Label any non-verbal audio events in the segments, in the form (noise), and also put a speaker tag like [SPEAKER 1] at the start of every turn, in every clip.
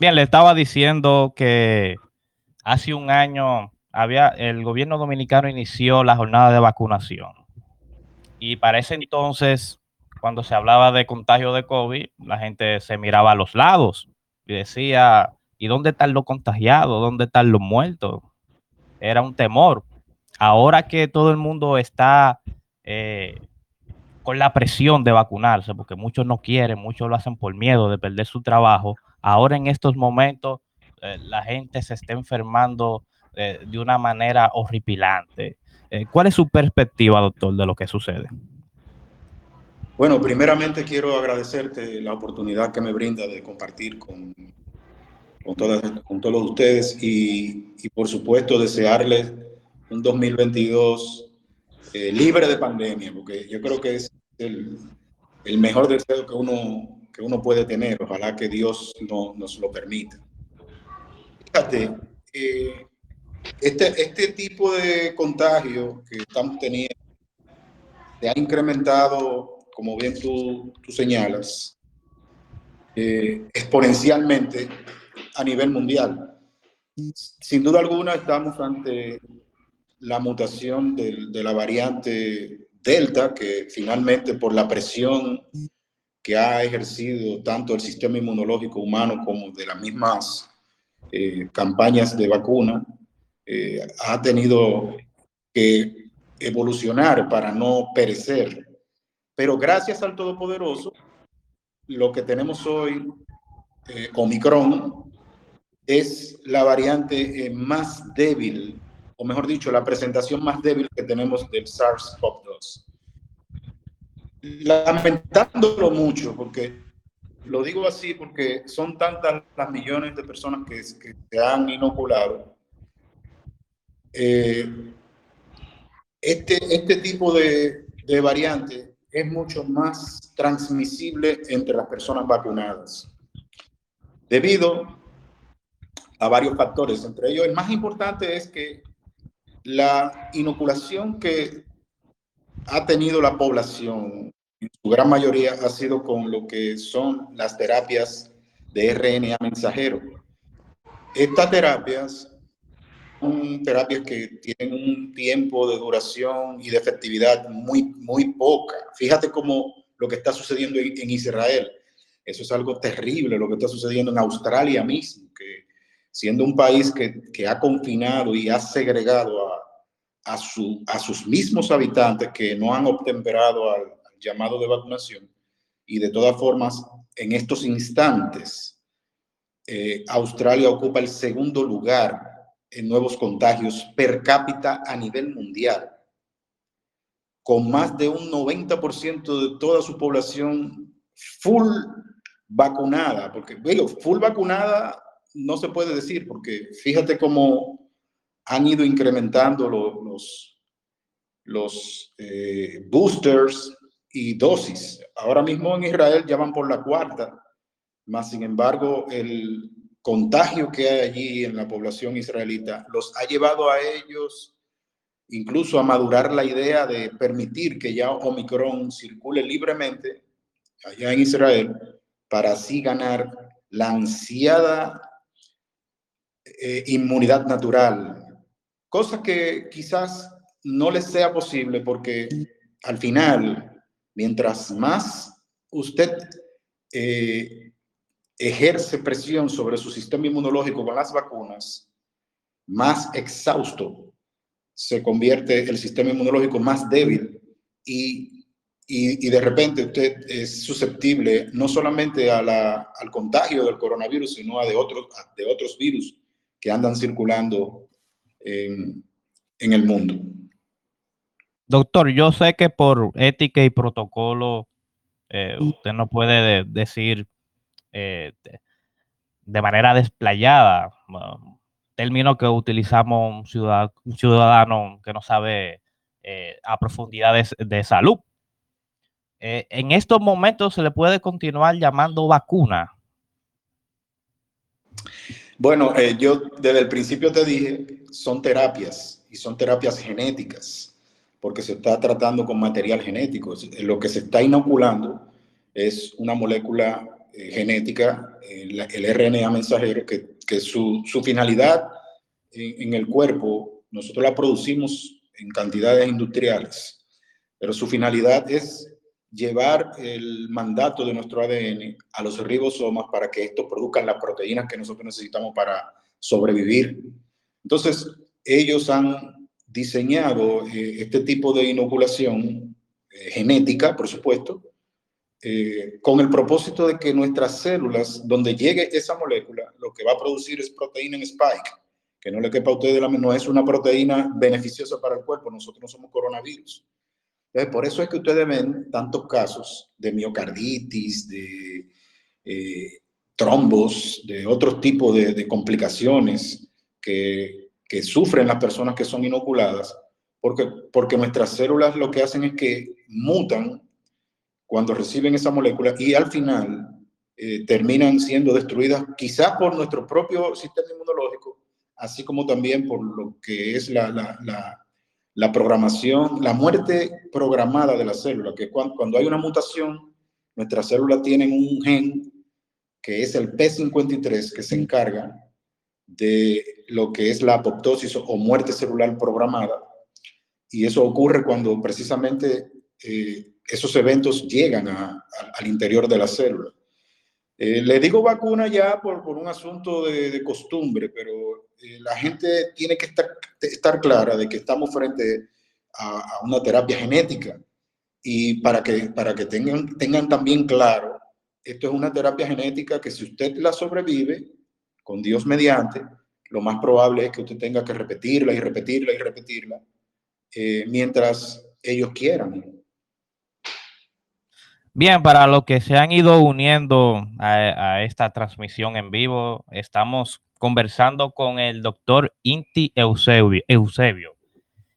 [SPEAKER 1] Bien, le estaba diciendo que hace un año había el gobierno dominicano inició la jornada de vacunación. Y para ese entonces, cuando se hablaba de contagio de COVID, la gente se miraba a los lados y decía, ¿y dónde están los contagiados? ¿Dónde están los muertos? Era un temor. Ahora que todo el mundo está eh, con la presión de vacunarse, porque muchos no quieren, muchos lo hacen por miedo de perder su trabajo, ahora en estos momentos eh, la gente se está enfermando eh, de una manera horripilante. Eh, ¿Cuál es su perspectiva, doctor, de lo que sucede?
[SPEAKER 2] Bueno, primeramente quiero agradecerte la oportunidad que me brinda de compartir con, con, todas, con todos ustedes y, y, por supuesto desearles un 2022 libre de pandemia, porque yo creo que es el, el mejor deseo que uno que uno puede tener. Ojalá que Dios no, nos lo permita. Fíjate, eh, este, este tipo de contagio que estamos teniendo se ha incrementado, como bien tú, tú señalas, eh, exponencialmente a nivel mundial. Sin duda alguna estamos ante la mutación de, de la variante Delta, que finalmente por la presión que ha ejercido tanto el sistema inmunológico humano como de las mismas eh, campañas de vacuna, eh, ha tenido que evolucionar para no perecer. Pero gracias al Todopoderoso, lo que tenemos hoy, eh, Omicron, es la variante más débil, o mejor dicho, la presentación más débil que tenemos del SARS-CoV-2 lamentándolo mucho, porque lo digo así porque son tantas las millones de personas que, se han inoculado. Eh, este, este tipo de, de variante es mucho más transmisible entre las personas vacunadas, debido a varios factores. Entre ellos, el más importante es que la inoculación que ha tenido la población, en su gran mayoría ha sido con lo que son las terapias de RNA mensajero. Estas terapias son terapias que tienen un tiempo de duración y de efectividad muy, muy poca. Fíjate cómo lo que está sucediendo en Israel. Eso es algo terrible, lo que está sucediendo en Australia mismo, que siendo un país que, que ha confinado y ha segregado a, a, su, a sus mismos habitantes que no han obtemperado al, llamado de vacunación. Y de todas formas, en estos instantes, eh, Australia ocupa el segundo lugar en nuevos contagios per cápita a nivel mundial, con más de un 90% de toda su población full vacunada, porque, digo, full vacunada no se puede decir, porque fíjate cómo han ido incrementando los, los eh, boosters y dosis. Ahora mismo en Israel ya van por la cuarta, más sin embargo el contagio que hay allí en la población israelita los ha llevado a ellos incluso a madurar la idea de permitir que ya Omicron circule libremente allá en Israel para así ganar la ansiada eh, inmunidad natural cosa que quizás no les sea posible porque al final, mientras más usted eh, ejerce presión sobre su sistema inmunológico con las vacunas, más exhausto se convierte el sistema inmunológico más débil y, y, de repente usted es susceptible no solamente a la, al contagio del coronavirus, sino a de otros, de otros virus que andan circulando en, el mundo.
[SPEAKER 1] Doctor, yo sé que por ética y protocolo eh, usted no puede decir eh, de, manera desplayada término que utilizamos un ciudadano, que no sabe eh, a profundidades de salud. en estos momentos se le puede continuar llamando vacuna.
[SPEAKER 2] Bueno, eh, yo desde el principio te dije, son terapias y son terapias genéticas, porque se está tratando con material genético. Lo que se está inoculando es una molécula genética, el, el, RNA mensajero, que, que su, su, finalidad en, el cuerpo, nosotros la producimos en cantidades industriales, pero su finalidad es llevar el mandato de nuestro ADN a los ribosomas para que estos produzcan las proteínas que nosotros necesitamos para sobrevivir. Entonces, ellos han diseñado eh, este tipo de inoculación eh, genética, por supuesto, eh, con el propósito de que nuestras células, donde llegue esa molécula, lo que va a producir es proteína en spike, que no le quepa a ustedes, no es una proteína beneficiosa para el cuerpo, nosotros no somos coronavirus. Entonces, por eso es que ustedes ven tantos casos de miocarditis, de eh, trombos, de otros tipos de, de complicaciones que, que, sufren las personas que son inoculadas, porque, porque nuestras células lo que hacen es que mutan cuando reciben esa molécula y al final eh, terminan siendo destruidas quizás por nuestro propio sistema inmunológico, así como también por lo que es la, la, la, la programación, la muerte programada de la célula, que cuando, hay una mutación, nuestras células tienen un gen que es el P53 que se encarga de lo que es la apoptosis o muerte celular programada. Y eso ocurre cuando precisamente eh, esos eventos llegan al interior de la célula. Eh, le digo vacuna ya por, por un asunto de, costumbre, pero eh, la gente tiene que estar, estar, clara de que estamos frente a, a, una terapia genética. Y para que, para que tengan, tengan también claro, esto es una terapia genética que si usted la sobrevive, con Dios mediante, lo más probable es que usted tenga que repetirla y repetirla y repetirla eh, mientras ellos quieran.
[SPEAKER 1] Bien, para los que se han ido uniendo a, a, esta transmisión en vivo, estamos conversando con el doctor Inti Eusebio. Eusebio.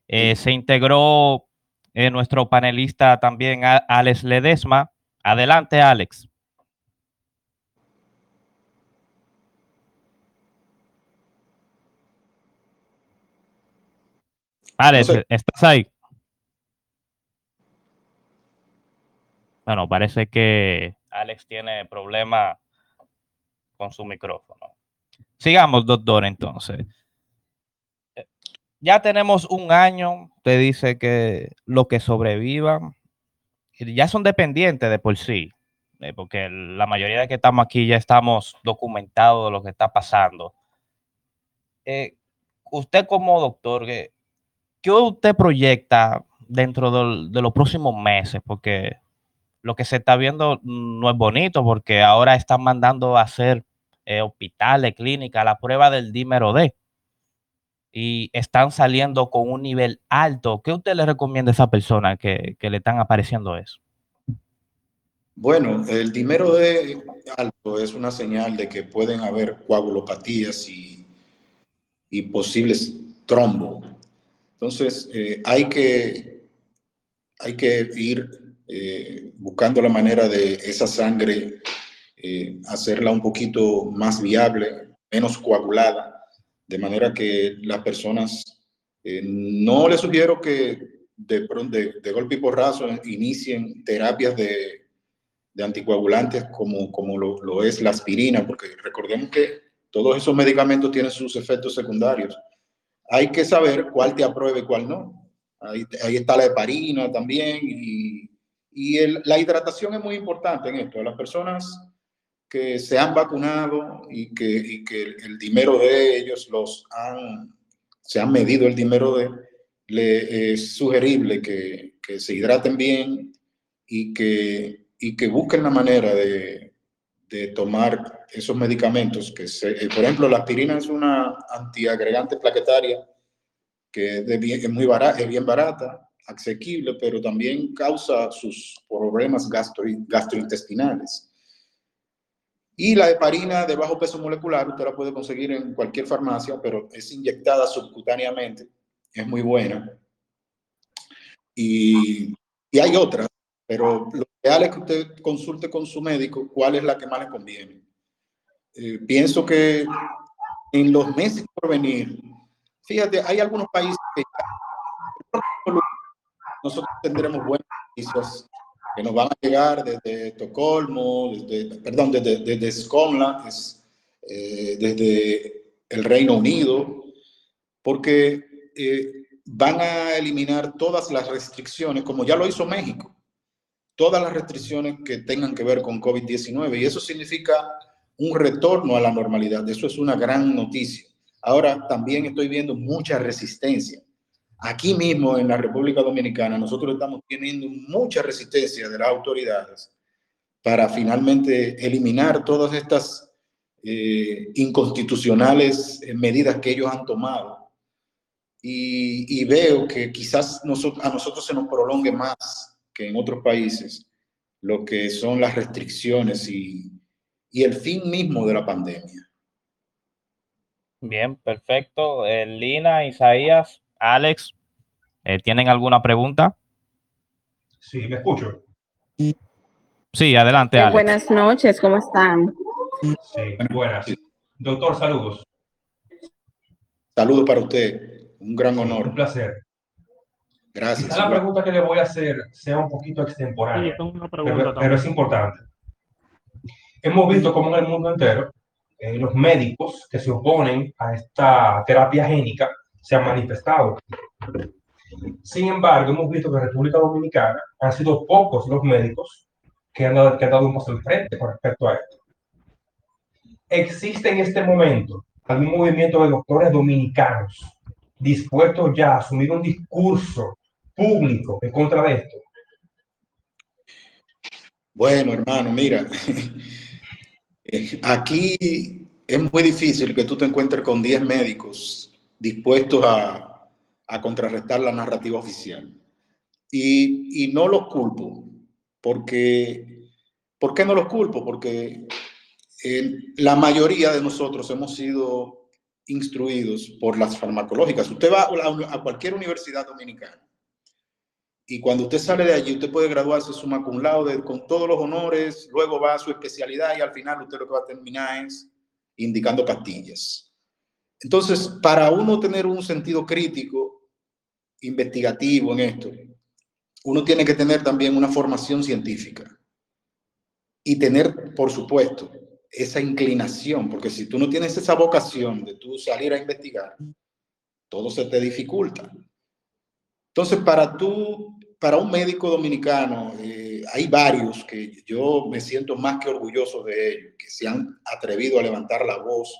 [SPEAKER 1] Eh, se integró eh, nuestro panelista también, Alex Ledesma. Adelante, Alex. Alex, ¿estás ahí? Bueno, parece que Alex tiene problema con su micrófono. Sigamos, doctor, entonces. Eh, ya tenemos un año, te dice que lo que sobrevivan ya son dependientes de por sí, eh, porque la mayoría de que estamos aquí ya estamos documentados de lo que está pasando. Eh, usted como doctor, ¿qué, ¿qué, usted proyecta dentro de, de los próximos meses? Porque lo que se está viendo no es bonito porque ahora están mandando a hacer eh, hospitales, clínicas, la prueba del dímero D. Y están saliendo con un nivel alto. ¿Qué usted le recomienda a esa persona que, le están apareciendo eso?
[SPEAKER 2] Bueno, el dímero D alto es una señal de que pueden haber coagulopatías y, y posibles trombos. Entonces, eh, hay, que, hay que ir eh, buscando la manera de esa sangre eh, hacerla un poquito más viable, menos coagulada, de manera que las personas, eh, no les sugiero que de, de, de, golpe y porrazo inicien terapias de, de anticoagulantes como, como lo, lo, es la aspirina, porque recordemos que todos esos medicamentos tienen sus efectos secundarios. Hay que saber cuál te apruebe y cuál no. Ahí, ahí está la heparina también y y el, la hidratación es muy importante en esto. Las personas que se han vacunado y que, y que el, el, dimero de ellos los han, se han medido el dimero de, le es sugerible que, que se hidraten bien y que, y que busquen la manera de, de tomar esos medicamentos. Que se, eh, por ejemplo, la aspirina es una antiagregante plaquetaria que es, de bien, es muy barata, es bien barata asequible, pero también causa sus problemas gastro, gastrointestinales. Y la heparina de bajo peso molecular, usted la puede conseguir en cualquier farmacia, pero es inyectada subcutáneamente, es muy buena. Y, y hay otras, pero lo ideal es que usted consulte con su médico cuál es la que más le conviene. Eh, pienso que en los meses por venir, fíjate, hay algunos países que nosotros tendremos buenas noticias que nos van a llegar desde Estocolmo, desde, perdón, desde, desde eh, desde el Reino Unido, porque eh, van a eliminar todas las restricciones, como ya lo hizo México, todas las restricciones que tengan que ver con COVID-19, y eso significa un retorno a la normalidad. Eso es una gran noticia. Ahora también estoy viendo mucha resistencia. Aquí mismo en la República Dominicana nosotros estamos teniendo mucha resistencia de las autoridades para finalmente eliminar todas estas eh, inconstitucionales eh, medidas que ellos han tomado. Y, veo que quizás a nosotros se nos prolongue más que en otros países lo que son las restricciones y, y el fin mismo de la pandemia.
[SPEAKER 1] Bien, perfecto. Eh, Lina, Isaías, Alex, eh, ¿tienen alguna pregunta?
[SPEAKER 3] Sí, me escucho.
[SPEAKER 1] Sí, adelante, Alex.
[SPEAKER 4] Buenas noches, ¿cómo están?
[SPEAKER 3] Sí, buenas. Doctor, saludos.
[SPEAKER 2] Saludos para usted. Un gran honor.
[SPEAKER 3] Un placer.
[SPEAKER 2] Gracias.
[SPEAKER 3] la pregunta que le voy a hacer sea un poquito extemporánea, pero es importante. Hemos visto cómo en el mundo entero eh, los médicos que se oponen a esta terapia génica se han manifestado. Sin embargo, hemos visto que en República Dominicana han sido pocos los médicos que han dado, que han dado un paso al frente con respecto a esto. ¿Existe en este momento algún movimiento de doctores dominicanos dispuestos ya a asumir un discurso público en contra de esto?
[SPEAKER 2] Bueno, hermano, mira, (laughs) Aquí es muy difícil que tú te encuentres con 10 médicos dispuestos a, contrarrestar la narrativa oficial. Y, no los culpo, porque, ¿por qué no los culpo? Porque eh, la mayoría de nosotros hemos sido instruidos por las farmacológicas. Usted va a cualquier universidad dominicana y cuando usted sale de allí, usted puede graduarse suma cum laude con todos los honores, luego va a su especialidad y al final usted lo que va a terminar es indicando pastillas. Entonces, para uno tener un sentido crítico, investigativo en esto, uno tiene que tener también una formación científica y tener, por supuesto, esa inclinación, porque si tú no tienes esa vocación de tú salir a investigar, todo se te dificulta. Entonces, para tú, para un médico dominicano, eh, hay varios que yo me siento más que orgulloso de ellos, que se han atrevido a levantar la voz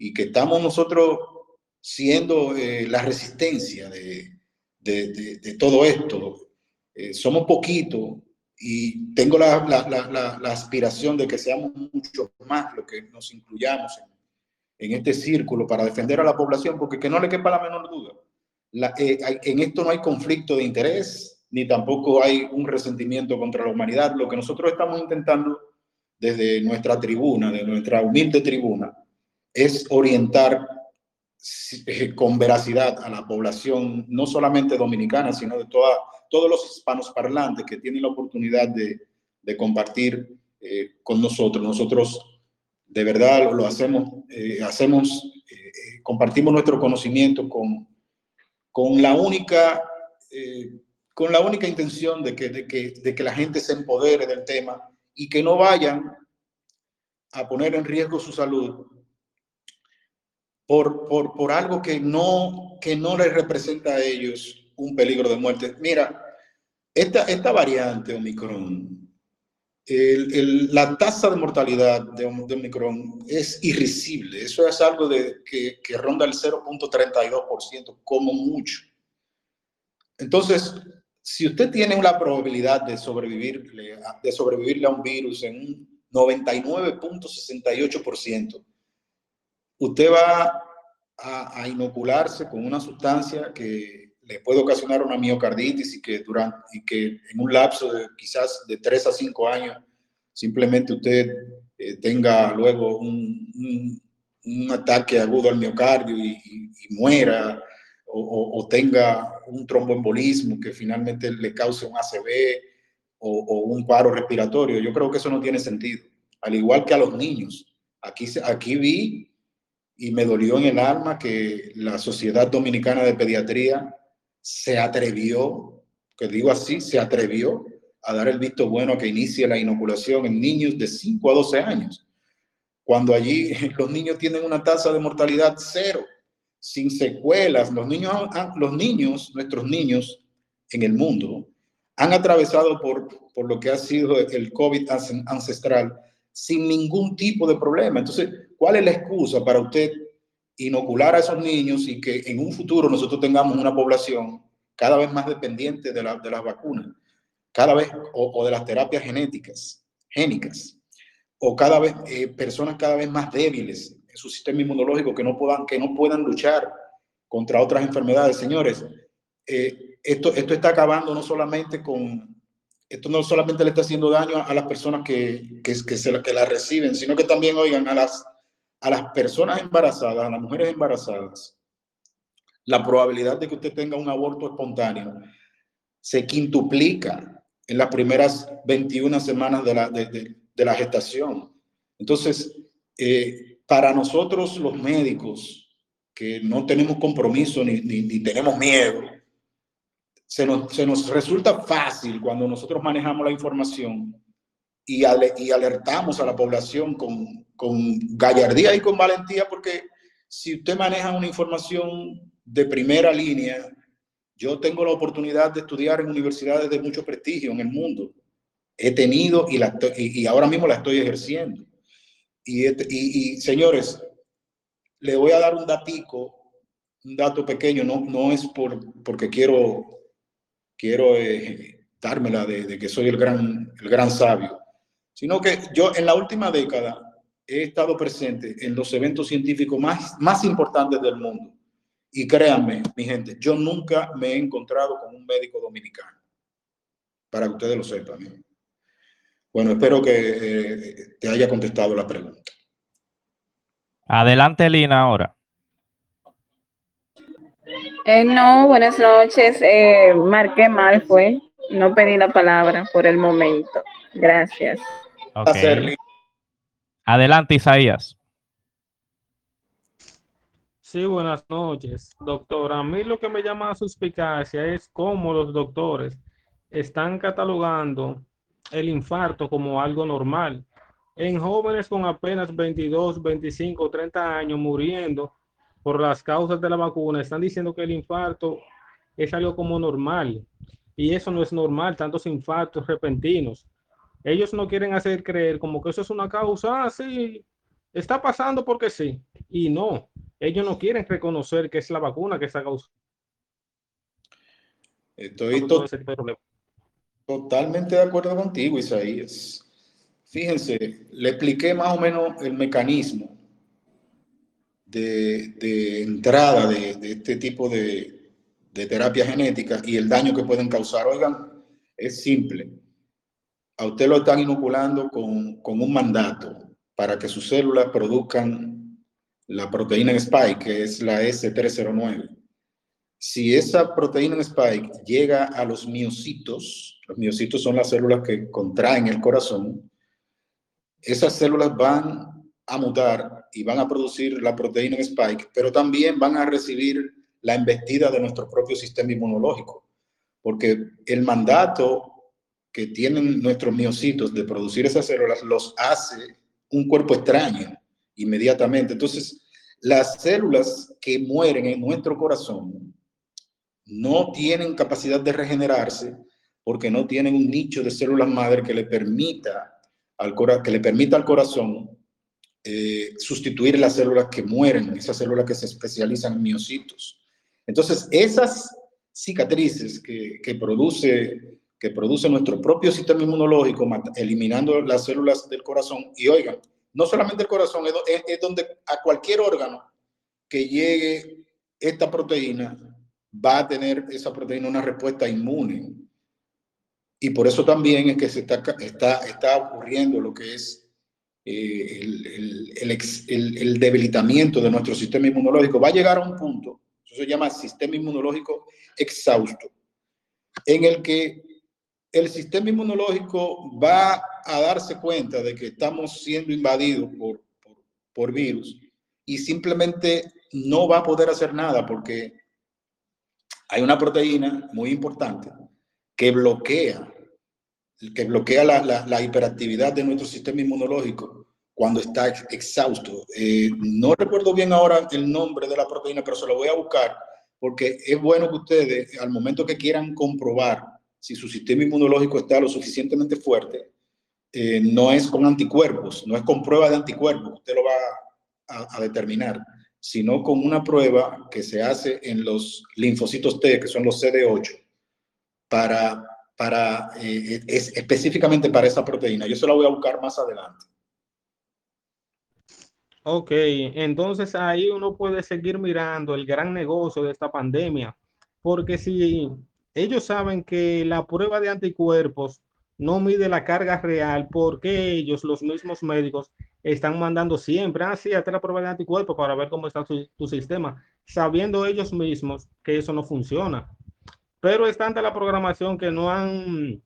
[SPEAKER 2] y que estamos nosotros siendo eh, la resistencia de, de, de, todo esto. Eh, somos poquitos y tengo la, la, la, la, aspiración de que seamos mucho más los que nos incluyamos en, en este círculo para defender a la población, porque que no le quepa la menor duda eh, en esto no hay conflicto de interés, ni tampoco hay un resentimiento contra la humanidad. Lo que nosotros estamos intentando desde nuestra tribuna, de nuestra humilde tribuna, es orientar eh, con veracidad a la población, no solamente dominicana, sino de toda, todos los hispanos parlantes que tienen la oportunidad de, de compartir eh, con nosotros. Nosotros de verdad lo hacemos, hacemos compartimos nuestro conocimiento con, con la única, eh, con la única intención de que, de, que, de que la gente se empodere del tema y que no vayan a poner en riesgo su salud por, por, por algo que no, que no les representa a ellos un peligro de muerte. Mira, esta, esta variante Omicron, el, la tasa de mortalidad de, de, Omicron es irrisible. Eso es algo de, que, que ronda el 0.32% como mucho. Entonces, si usted tiene la probabilidad de sobrevivirle, de sobrevivirle a un virus en un 99.68%, usted va a, a, inocularse con una sustancia que le puede ocasionar una miocarditis y que, durante, y que en un lapso de quizás de 3 a 5 años simplemente usted eh, tenga luego un, un, un, ataque agudo al miocardio y, y, y muera o, o, tenga un tromboembolismo que finalmente le cause un ACV o, o, un paro respiratorio. Yo creo que eso no tiene sentido. Al igual que a los niños. Aquí, aquí vi y me dolió en el alma que la Sociedad Dominicana de Pediatría se atrevió, que digo así, se atrevió a dar el visto bueno a que inicie la inoculación en niños de 5 a 12 años, cuando allí (laughs) los niños tienen una tasa de mortalidad cero, sin secuelas. Los niños, los niños, nuestros niños en el mundo, han atravesado por, por lo que ha sido el COVID ancestral sin ningún tipo de problema. Entonces, ¿cuál es la excusa para usted inocular a esos niños y que en un futuro nosotros tengamos una población cada vez más dependiente de, la, de las vacunas, cada vez, o, de las terapias genéticas, génicas, o cada vez eh, personas cada vez más débiles en su sistema inmunológico que no puedan, que no puedan luchar contra otras enfermedades. Señores, eh, esto, esto está acabando no solamente con, esto no solamente le está haciendo daño a, las personas que, que, que, se, que la reciben, sino que también, oigan, a las, a las personas embarazadas, a las mujeres embarazadas, la probabilidad de que usted tenga un aborto espontáneo se quintuplica en las primeras 21 semanas de la, de, de, la gestación. Entonces, eh, para nosotros los médicos, que no tenemos compromiso ni, ni, ni tenemos miedo, se nos, se nos, resulta fácil cuando nosotros manejamos la información y, y alertamos a la población con, con gallardía y con valentía, porque si usted maneja una información de primera línea, yo tengo la oportunidad de estudiar en universidades de mucho prestigio en el mundo. He tenido y, la, y, ahora mismo la estoy ejerciendo. Y, y, señores, le voy a dar un datico, un dato pequeño, no, no es por, porque quiero, quiero eh, dármela de, que soy el gran, el gran sabio, sino que yo en la última década he estado presente en los eventos científicos más, más importantes del mundo. Y créanme, mi gente, yo nunca me he encontrado con un médico dominicano, para que ustedes lo sepan. ¿eh? Bueno, espero que eh, te haya contestado la pregunta.
[SPEAKER 1] Adelante, Lina, ahora.
[SPEAKER 4] Eh, no, buenas noches. Eh, marqué mal, fue. No pedí la palabra por el momento. Gracias.
[SPEAKER 1] Okay. Adelante, Isaías.
[SPEAKER 5] Sí, buenas noches, doctor. A mí lo que me llama a suspicacia es cómo los doctores están catalogando el infarto como algo normal. En jóvenes con apenas 22, 25, 30 años muriendo por las causas de la vacuna, están diciendo que el infarto es algo como normal. Y eso no es normal, tantos infartos repentinos. Ellos no quieren hacer creer como que eso es una causa, ah, sí, está pasando porque sí. Y no, ellos no quieren reconocer que es la vacuna que está causando.
[SPEAKER 2] Estoy totalmente de acuerdo contigo, Isaías. Fíjense, le expliqué más o menos el mecanismo de, entrada de, este tipo de, de terapia genética y el daño que pueden causar. Oigan, es simple a usted lo están inoculando con, con, un mandato para que sus células produzcan la proteína en spike, que es la S309. Si esa proteína en spike llega a los miocitos, los miocitos son las células que contraen el corazón, esas células van a mutar y van a producir la proteína en spike, pero también van a recibir la embestida de nuestro propio sistema inmunológico, porque el mandato que tienen nuestros miocitos de producir esas células los hace un cuerpo extraño inmediatamente. Entonces, las células que mueren en nuestro corazón no tienen capacidad de regenerarse porque no tienen un nicho de células madre que le permita al, que le permita al corazón eh, sustituir las células que mueren, esas células que se especializan en miocitos. Entonces, esas cicatrices que, que produce que produce nuestro propio sistema inmunológico, eliminando las células del corazón. Y oigan, no solamente el corazón, es, donde a cualquier órgano que llegue esta proteína, va a tener esa proteína una respuesta inmune. Y por eso también es que se está, está, está ocurriendo lo que es eh, el, debilitamiento de nuestro sistema inmunológico. Va a llegar a un punto, eso se llama sistema inmunológico exhausto, en el que el sistema inmunológico va a darse cuenta de que estamos siendo invadidos por, por, virus y simplemente no va a poder hacer nada porque hay una proteína muy importante que bloquea que bloquea la, hiperactividad de nuestro sistema inmunológico cuando está exhausto. Eh, no recuerdo bien ahora el nombre de la proteína, pero se lo voy a buscar porque es bueno que ustedes, al momento que quieran comprobar si su sistema inmunológico está lo suficientemente fuerte, eh, no es con anticuerpos, no es con prueba de anticuerpos, usted lo va a, determinar, sino con una prueba que se hace en los linfocitos T, que son los CD8, para, para eh, es, específicamente para esa proteína. Yo se la voy a buscar más adelante.
[SPEAKER 5] Ok, entonces ahí uno puede seguir mirando el gran negocio de esta pandemia, porque si ellos saben que la prueba de anticuerpos no mide la carga real, porque ellos, los mismos médicos, están mandando siempre, ah, sí, la prueba de anticuerpos para ver cómo está tu sistema, sabiendo ellos mismos que eso no funciona. Pero es tanta la programación que no han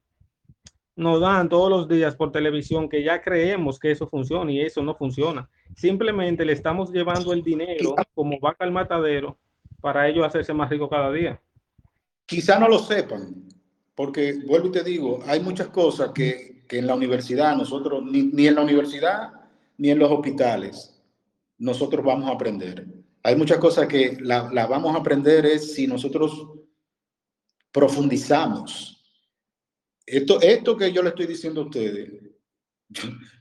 [SPEAKER 5] nos dan todos los días por televisión que ya creemos que eso funciona y eso no funciona. Simplemente le estamos llevando el dinero como vaca al matadero para ellos hacerse más rico cada día.
[SPEAKER 2] Quizá no lo sepan, porque vuelvo y te digo, hay muchas cosas que, que en la universidad, nosotros, ni, ni, en la universidad, ni en los hospitales, nosotros vamos a aprender. Hay muchas cosas que la, la vamos a aprender es si nosotros profundizamos esto, esto que yo le estoy diciendo a ustedes,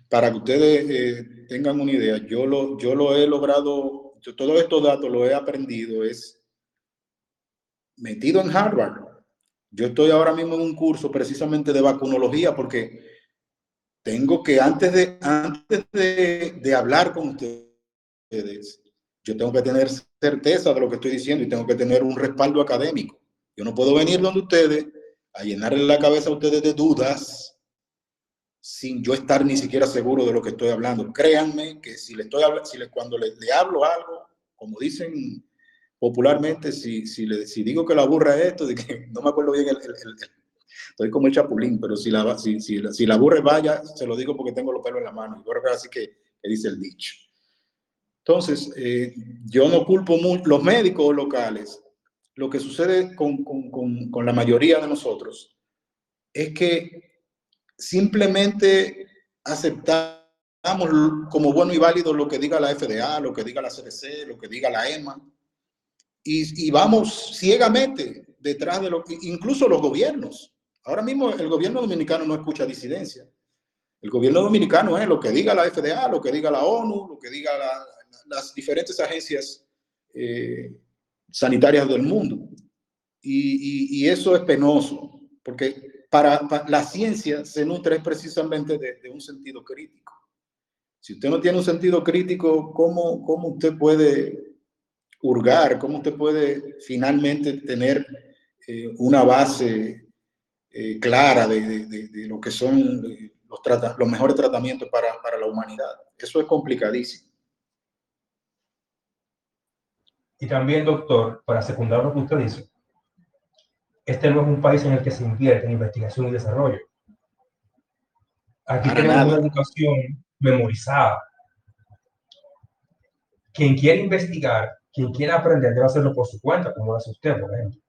[SPEAKER 2] para que ustedes eh, tengan una idea, yo lo, yo lo he logrado, todos estos datos lo he aprendido, es metido en Harvard. Yo estoy ahora mismo en un curso precisamente de vacunología porque tengo que, antes de, antes de, de hablar con ustedes, yo tengo que tener certeza de lo que estoy diciendo y tengo que tener un respaldo académico. Yo no puedo venir donde ustedes a llenarle la cabeza a ustedes de dudas sin yo estar ni siquiera seguro de lo que estoy hablando. Créanme que si le estoy hablando, si le, cuando le, hablo algo, como dicen popularmente, si, digo que la burra es esto, de que (laughs) no me acuerdo bien, el, estoy como el chapulín, pero si la, si, burra vaya, se lo digo porque tengo los pelos en la mano. Y creo que así que, que dice el dicho. Entonces, eh, yo no culpo mucho, los médicos locales lo que sucede con, con, con, la mayoría de nosotros es que simplemente aceptamos como bueno y válido lo que diga la FDA, lo que diga la CDC, lo que diga la EMA, y, y vamos ciegamente detrás de lo que, incluso los gobiernos. Ahora mismo el gobierno dominicano no escucha disidencia. El gobierno dominicano es lo que diga la FDA, lo que diga la ONU, lo que diga las diferentes agencias eh, sanitarias del mundo. Y, eso es penoso, porque para, la ciencia se nutre precisamente de, un sentido crítico. Si usted no tiene un sentido crítico, ¿cómo, cómo usted puede hurgar? ¿Cómo usted puede finalmente tener eh, una base eh, clara de, lo que son eh, los, los mejores tratamientos para, para la humanidad? Eso es complicadísimo.
[SPEAKER 3] Y también, doctor, para secundar lo que usted dice, este no es un país en el que se invierte en investigación y desarrollo. Aquí tenemos una educación memorizada. Quien quiere investigar, quien quiere aprender, debe hacerlo por su cuenta, como lo hace usted, por ejemplo.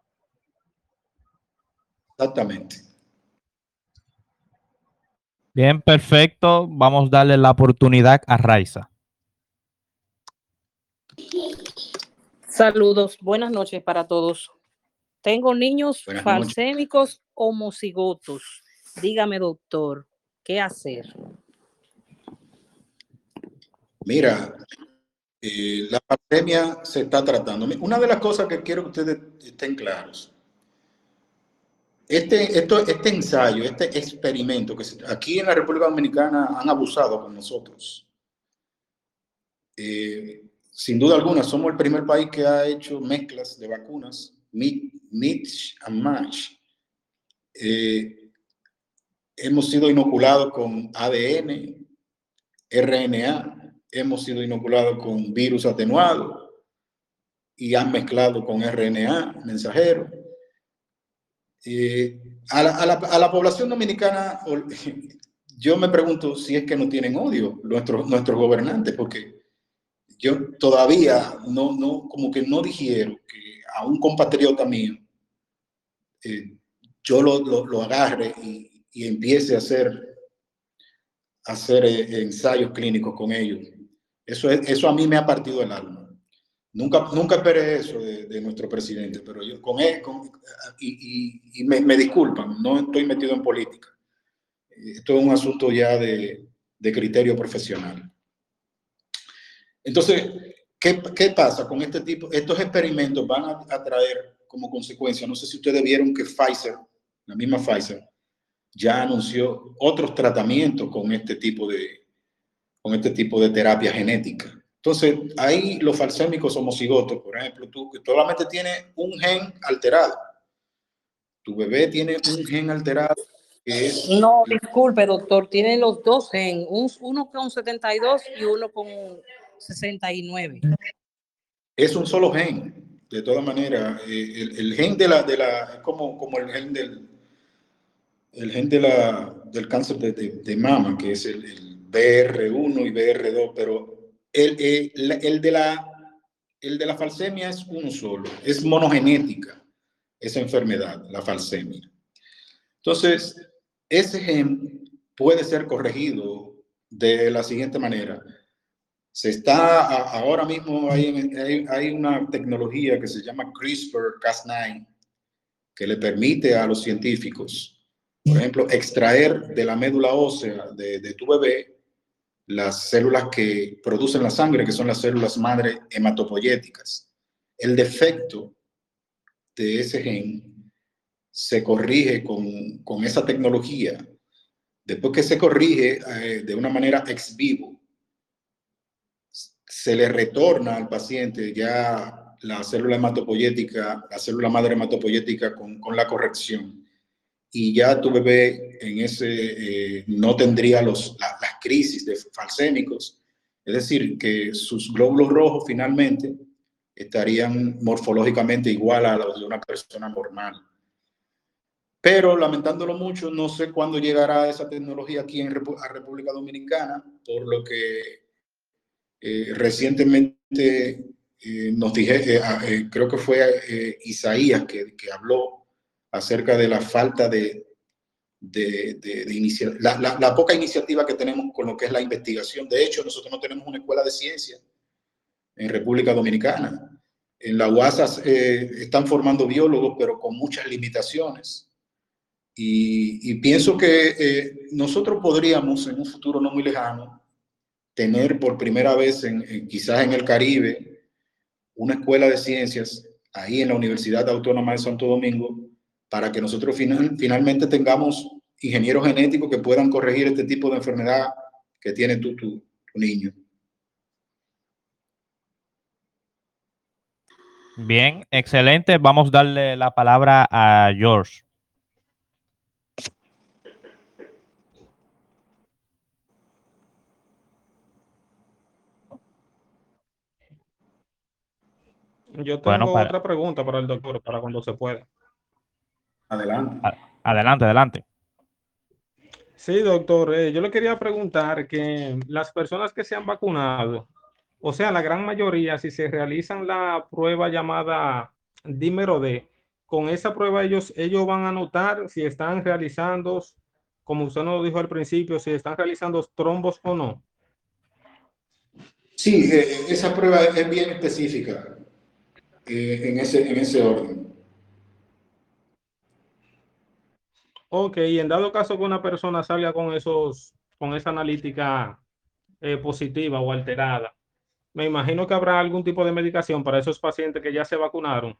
[SPEAKER 2] Exactamente.
[SPEAKER 1] Bien, perfecto. Vamos a darle la oportunidad a Raiza.
[SPEAKER 6] Saludos, buenas noches para todos. Tengo niños falsémicos homocigotos. Dígame, doctor, ¿qué hacer?
[SPEAKER 2] Mira, eh, la pandemia se está tratando. Una de las cosas que quiero que ustedes estén claros. Este, esto, este ensayo, este experimento que aquí en la República Dominicana han abusado con nosotros. Eh, sin duda alguna, somos el primer país que ha hecho mezclas de vacunas, mix and match. Eh, hemos sido inoculados con ADN, RNA, hemos sido inoculados con virus atenuado y han mezclado con RNA mensajero. Eh, a, la, a, la, población dominicana, (laughs) yo me pregunto si es que no tienen odio nuestros, nuestros gobernantes, porque yo todavía no, no, como que no dijeron que a un compatriota mío eh, yo lo, lo, agarre y, y empiece a hacer, hacer eh, ensayos clínicos con ellos. Eso, es, eso a mí me ha partido el alma. Nunca, nunca esperé eso de, nuestro presidente, pero yo con él, y, y, me, me, disculpan, no estoy metido en política. Esto es un asunto ya de, de criterio profesional. Entonces, ¿qué, ¿qué, pasa con este tipo? Estos experimentos van a, traer como consecuencia, no sé si ustedes vieron que Pfizer, la misma Pfizer, ya anunció otros tratamientos con este tipo de, con este tipo de terapia genética. Entonces, ahí los falsémicos homocigotos, por ejemplo, tú que solamente tienes un gen alterado. Tu bebé tiene un gen alterado.
[SPEAKER 6] No, disculpe, doctor, tiene los dos gen, uno con 72 y uno con 69.
[SPEAKER 2] Es un solo gen, de todas maneras. Eh, el, gen de la, de la, como, como el gen del, el gen de la, del cáncer de, de, mama, que es el, el BR1 y BR2, pero el, el, de la, el de la falsemia es uno solo, es monogenética esa enfermedad, la falsemia. Entonces, ese gen puede ser corregido de la siguiente manera. Se está, ahora mismo hay, hay, una tecnología que se llama CRISPR-Cas9 que le permite a los científicos, por ejemplo, extraer de la médula ósea de, de tu bebé las células que producen la sangre, que son las células madre hematopoyéticas. El defecto de ese gen se corrige con, con esa tecnología. Después que se corrige eh, de una manera ex vivo, se le retorna al paciente ya la célula hematopoyética, la célula madre hematopoyética con, con la corrección y ya tu bebé en ese eh, no tendría los, las crisis de falsémicos. Es decir, que sus glóbulos rojos finalmente estarían morfológicamente igual a los de una persona normal. Pero lamentándolo mucho, no sé cuándo llegará esa tecnología aquí en a República Dominicana, por lo que eh, recientemente eh, nos dije, creo que fue Isaías que, habló acerca de la falta de, de, de, la, la, poca iniciativa que tenemos con lo que es la investigación. De hecho, nosotros no tenemos una escuela de ciencia en República Dominicana. En la UASA eh, están formando biólogos, pero con muchas limitaciones. Y, pienso que eh, nosotros podríamos en un futuro no muy lejano tener por primera vez, en, quizás en el Caribe, una escuela de ciencias ahí en la Universidad Autónoma de Santo Domingo para que nosotros finalmente tengamos ingenieros genéticos que puedan corregir este tipo de enfermedad que tiene tu, tu, niño.
[SPEAKER 1] Bien, excelente. Vamos a darle la palabra a George.
[SPEAKER 5] Yo tengo otra pregunta para el doctor, para cuando se pueda.
[SPEAKER 2] Adelante.
[SPEAKER 1] Adelante, adelante.
[SPEAKER 5] Sí, doctor. Eh, yo le quería preguntar que las personas que se han vacunado, o sea, la gran mayoría, si se realizan la prueba llamada dímero D, con esa prueba ellos, ellos van a notar si están realizando, como usted nos dijo al principio, si están realizando trombos o no.
[SPEAKER 2] Sí, eh, esa prueba es bien específica eh, en, ese, en ese orden.
[SPEAKER 5] Ok, y en dado caso que una persona salga con esos, con esa analítica eh, positiva o alterada, me imagino que habrá algún tipo de medicación para esos pacientes que ya se vacunaron,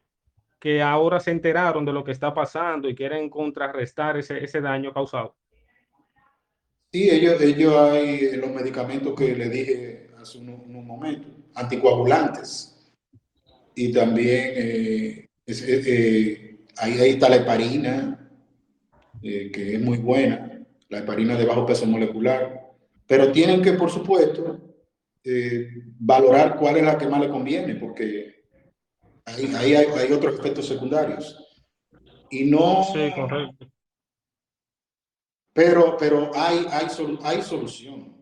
[SPEAKER 5] que ahora se enteraron de lo que está pasando y quieren contrarrestar ese, ese daño causado.
[SPEAKER 2] Sí, ellos, ellos hay los medicamentos que le dije hace unos, momentos, anticoagulantes. Y también eh, eh, ahí, ahí está la heparina, eh, que es muy buena, la heparina de bajo peso molecular, pero tienen que, por supuesto, eh, valorar cuál es la que más le conviene, porque ahí, ahí hay, hay, otros efectos secundarios. Y no...
[SPEAKER 5] Sí, correcto.
[SPEAKER 2] Pero, pero hay, hay, hay solución.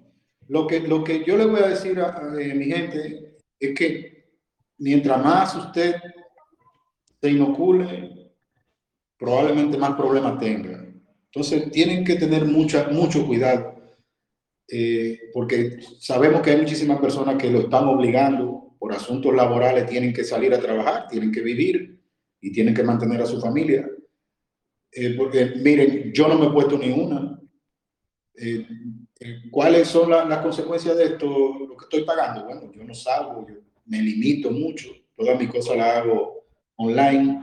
[SPEAKER 2] Lo que, lo que yo le voy a decir a, a mi gente es que mientras más usted se inocule, probablemente más problemas tenga Entonces, tienen que tener mucha, mucho cuidado, eh, porque sabemos que hay muchísimas personas que lo están obligando por asuntos laborales, tienen que salir a trabajar, tienen que vivir y tienen que mantener a su familia. Eh, porque, miren, yo no me he puesto ni una. Eh, ¿Cuáles son las consecuencias de esto? Lo que estoy pagando. Bueno, yo no salgo, yo me limito mucho. Todas mis cosas las hago online.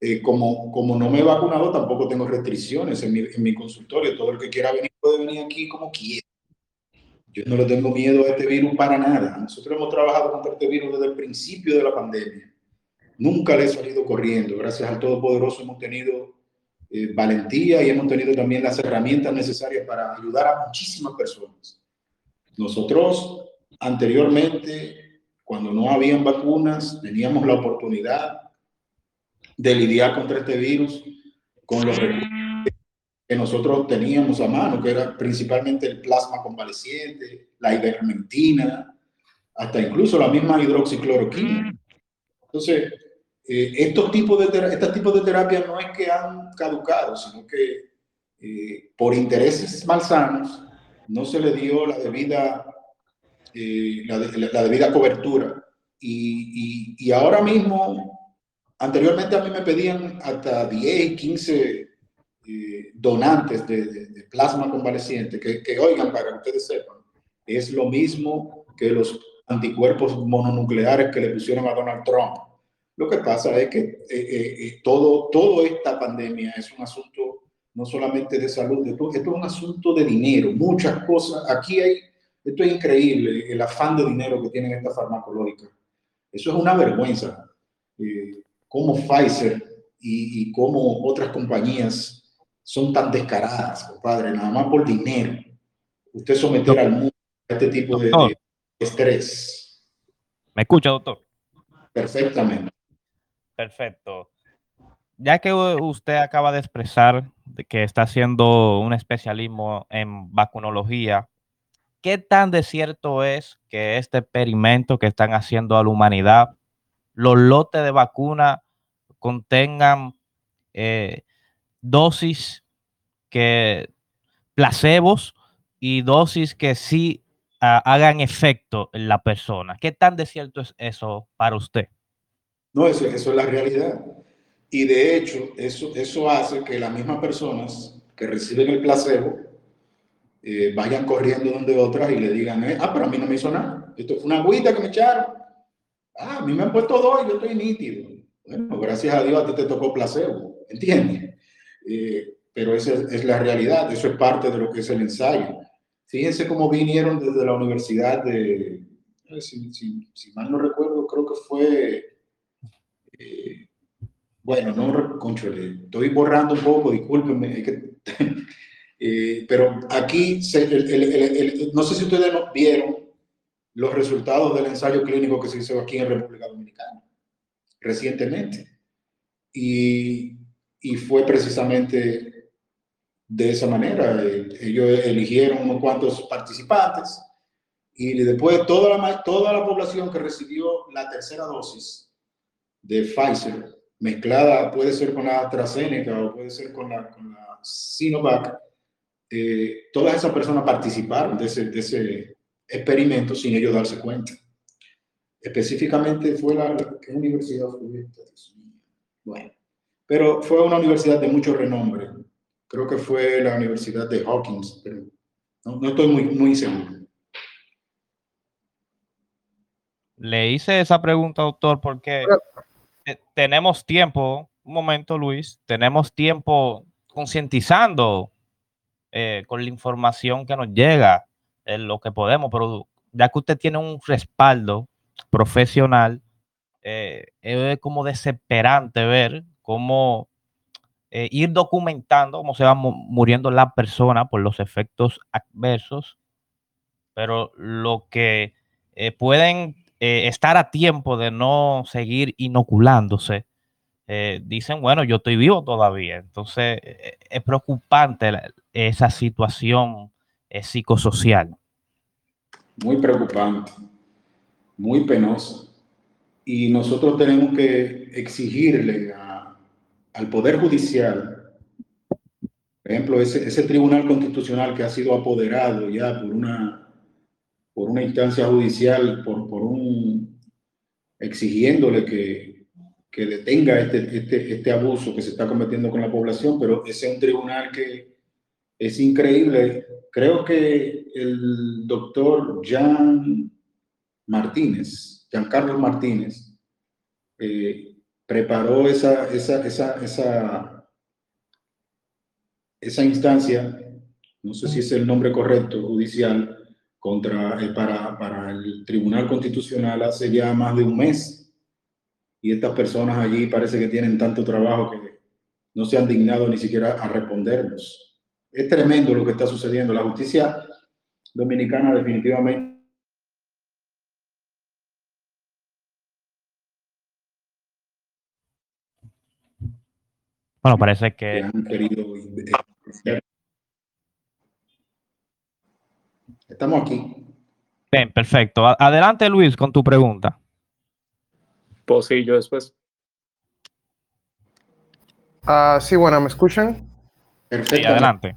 [SPEAKER 2] Eh, como, como no me he vacunado, tampoco tengo restricciones en mi, en mi, consultorio. Todo el que quiera venir puede venir aquí como quiera. Yo no le tengo miedo a este virus para nada. Nosotros hemos trabajado contra este virus desde el principio de la pandemia. Nunca le he salido corriendo. Gracias al Todopoderoso hemos tenido eh, valentía y hemos tenido también las herramientas necesarias para ayudar a muchísimas personas. Nosotros anteriormente, cuando no habían vacunas, teníamos la oportunidad de lidiar contra este virus con los recursos que nosotros teníamos a mano, que era principalmente el plasma convaleciente, la ivermectina, hasta incluso la misma hidroxicloroquina. Entonces, eh, estos tipos de estos tipos de terapias no es que han caducado, sino que eh, por intereses malsanos no se le dio la debida, eh, la, debida cobertura. Y, y, ahora mismo Anteriormente a mí me pedían hasta 10, 15 eh, donantes de, plasma convaleciente, que, que, oigan, para que ustedes sepan, es lo mismo que los anticuerpos mononucleares que le pusieron a Donald Trump. Lo que pasa es que eh, eh, todo, todo esta pandemia es un asunto no solamente de salud, esto, esto, es un asunto de dinero, muchas cosas. Aquí hay, esto es increíble, el afán de dinero que tienen estas farmacológicas. Eso es una vergüenza cómo Pfizer y, y cómo otras compañías son tan descaradas, compadre, nada más por dinero. Usted someter al mundo a este tipo de, de estrés.
[SPEAKER 1] ¿Me escucha, doctor?
[SPEAKER 2] Perfectamente.
[SPEAKER 1] Perfecto. Ya que usted acaba de expresar que está haciendo un especialismo en vacunología, ¿qué tan de cierto es que este experimento que están haciendo a la humanidad, los lotes de vacuna contengan eh, dosis que placebos y dosis que sí uh, hagan efecto en la persona. ¿Qué tan de cierto es eso para usted?
[SPEAKER 2] No, eso, eso es la realidad. Y de hecho, eso, eso hace que las mismas personas que reciben el placebo eh, vayan corriendo donde otras y le digan, eh, ah, pero a mí no me hizo nada. Esto fue una agüita que me echaron. Ah, a mí me han puesto dos y yo estoy nítido. Bueno, gracias a Dios a ti te tocó placebo, ¿entiendes? Eh, pero esa es, la realidad, eso es parte de lo que es el ensayo. Fíjense cómo vinieron desde la universidad de, si, mal no recuerdo, creo que fue, bueno, no, conchole, estoy borrando un poco, discúlpenme, que, (laughs) eh, pero aquí, se, el, el, el, no sé si ustedes vieron los resultados del ensayo clínico que se hizo aquí en República Dominicana recientemente. Y, y fue precisamente de esa manera. Eh, ellos eligieron unos cuantos participantes y después toda la, toda la población que recibió la tercera dosis de Pfizer, mezclada puede ser con la AstraZeneca o puede ser con la, con la Sinovac, eh, todas esas personas participaron de ese, de ese experimento sin ellos darse cuenta. Específicamente fue la, ¿qué universidad fue esta? Bueno, pero fue una universidad de mucho renombre. Creo que fue la Universidad de Hawkins, pero no, no estoy muy, muy seguro.
[SPEAKER 1] Le hice esa pregunta, doctor, porque tenemos tiempo, un momento, Luis, tenemos tiempo concientizando eh, con la información que nos llega, en lo que podemos, pero ya que usted tiene un respaldo profesional, eh, es como desesperante ver cómo eh, ir documentando cómo se van muriendo las personas por los efectos adversos, pero lo que eh, pueden eh, estar a tiempo de no seguir inoculándose, eh, dicen, bueno, yo estoy vivo todavía. Entonces, eh, es preocupante esa situación psicosocial.
[SPEAKER 2] Muy preocupante muy penosa. Y nosotros tenemos que exigirle al Poder Judicial Por ejemplo, ese, ese tribunal constitucional que ha sido apoderado ya por una, por una instancia judicial, por, por un, exigiéndole que, que detenga este, este, este abuso que se está cometiendo con la población, pero ese es un tribunal que es increíble. Creo que el doctor Jan Martínez, Giancarlo Martínez, eh, preparó esa, esa, esa, esa, esa instancia, no sé si es el nombre correcto, judicial, contra, eh, para, para el Tribunal Constitucional hace ya más de un mes. Y estas personas allí parece que tienen tanto trabajo que no se han dignado ni siquiera a respondernos. Es tremendo lo que está sucediendo. La justicia dominicana definitivamente
[SPEAKER 1] Bueno, parece que...
[SPEAKER 2] Estamos aquí.
[SPEAKER 1] Bien, perfecto. Adelante, Luis, con tu pregunta.
[SPEAKER 7] Pues sí, yo después.
[SPEAKER 8] Ah, sí, bueno, ¿me escuchan?
[SPEAKER 1] Sí, adelante.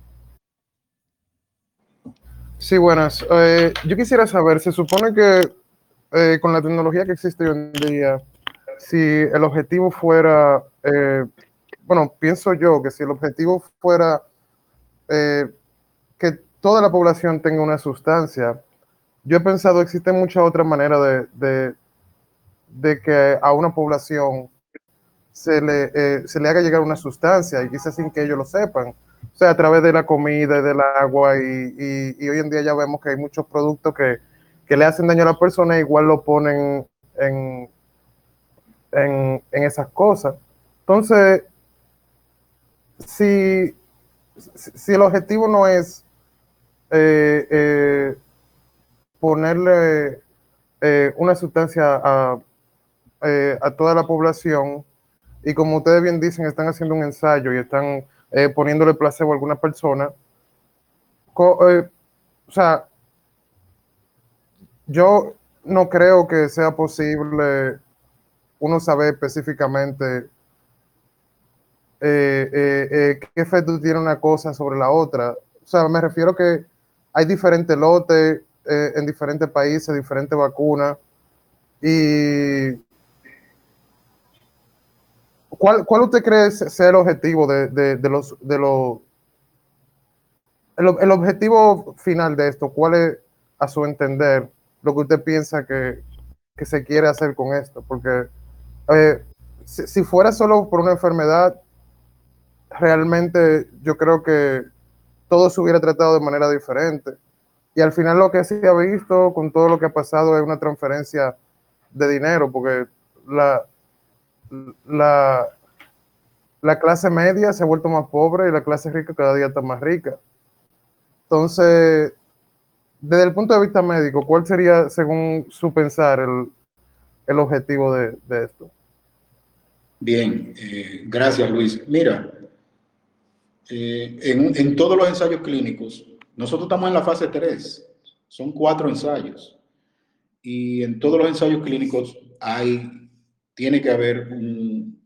[SPEAKER 8] Sí, buenas. Eh, yo quisiera saber, se supone que eh, con la tecnología que existe hoy en día, si el objetivo fuera eh, bueno, pienso yo que si el objetivo fuera eh, que toda la población tenga una sustancia, yo he pensado existe mucha otra manera de, de, que a una población se le, eh, se le haga llegar una sustancia y quizás sin que ellos lo sepan. O sea, a través de la comida y del agua y, y, hoy en día ya vemos que hay muchos productos que, que, le hacen daño a la persona e igual lo ponen en, en, en esas cosas. Entonces, si, si el objetivo no es eh, eh, ponerle una sustancia a, toda la población, y como ustedes bien dicen, están haciendo un ensayo y están poniéndole placebo a alguna persona, o sea, yo no creo que sea posible uno saber específicamente eh, eh, eh, qué efecto tiene una cosa sobre la otra. O sea, me refiero que hay diferentes lotes en diferentes países, diferentes vacunas. Y ¿cuál, cuál usted cree ser el objetivo de, de, los de los el, objetivo final de esto? ¿Cuál es, a su entender, lo que usted piensa que, que se quiere hacer con esto? Porque si, si, fuera solo por una enfermedad, realmente yo creo que todo se hubiera tratado de manera diferente. Y al final lo que se ha visto con todo lo que ha pasado es una transferencia de dinero, porque la, la, la clase media se ha vuelto más pobre y la clase rica cada día está más rica. Entonces, desde el punto de vista médico, ¿cuál sería, según su pensar, el, el objetivo de, de, esto?
[SPEAKER 2] Bien, eh, gracias Luis. Mira, eh, en, todos los ensayos clínicos, nosotros estamos en la fase 3, son cuatro ensayos, y en todos los ensayos clínicos hay, tiene que haber un,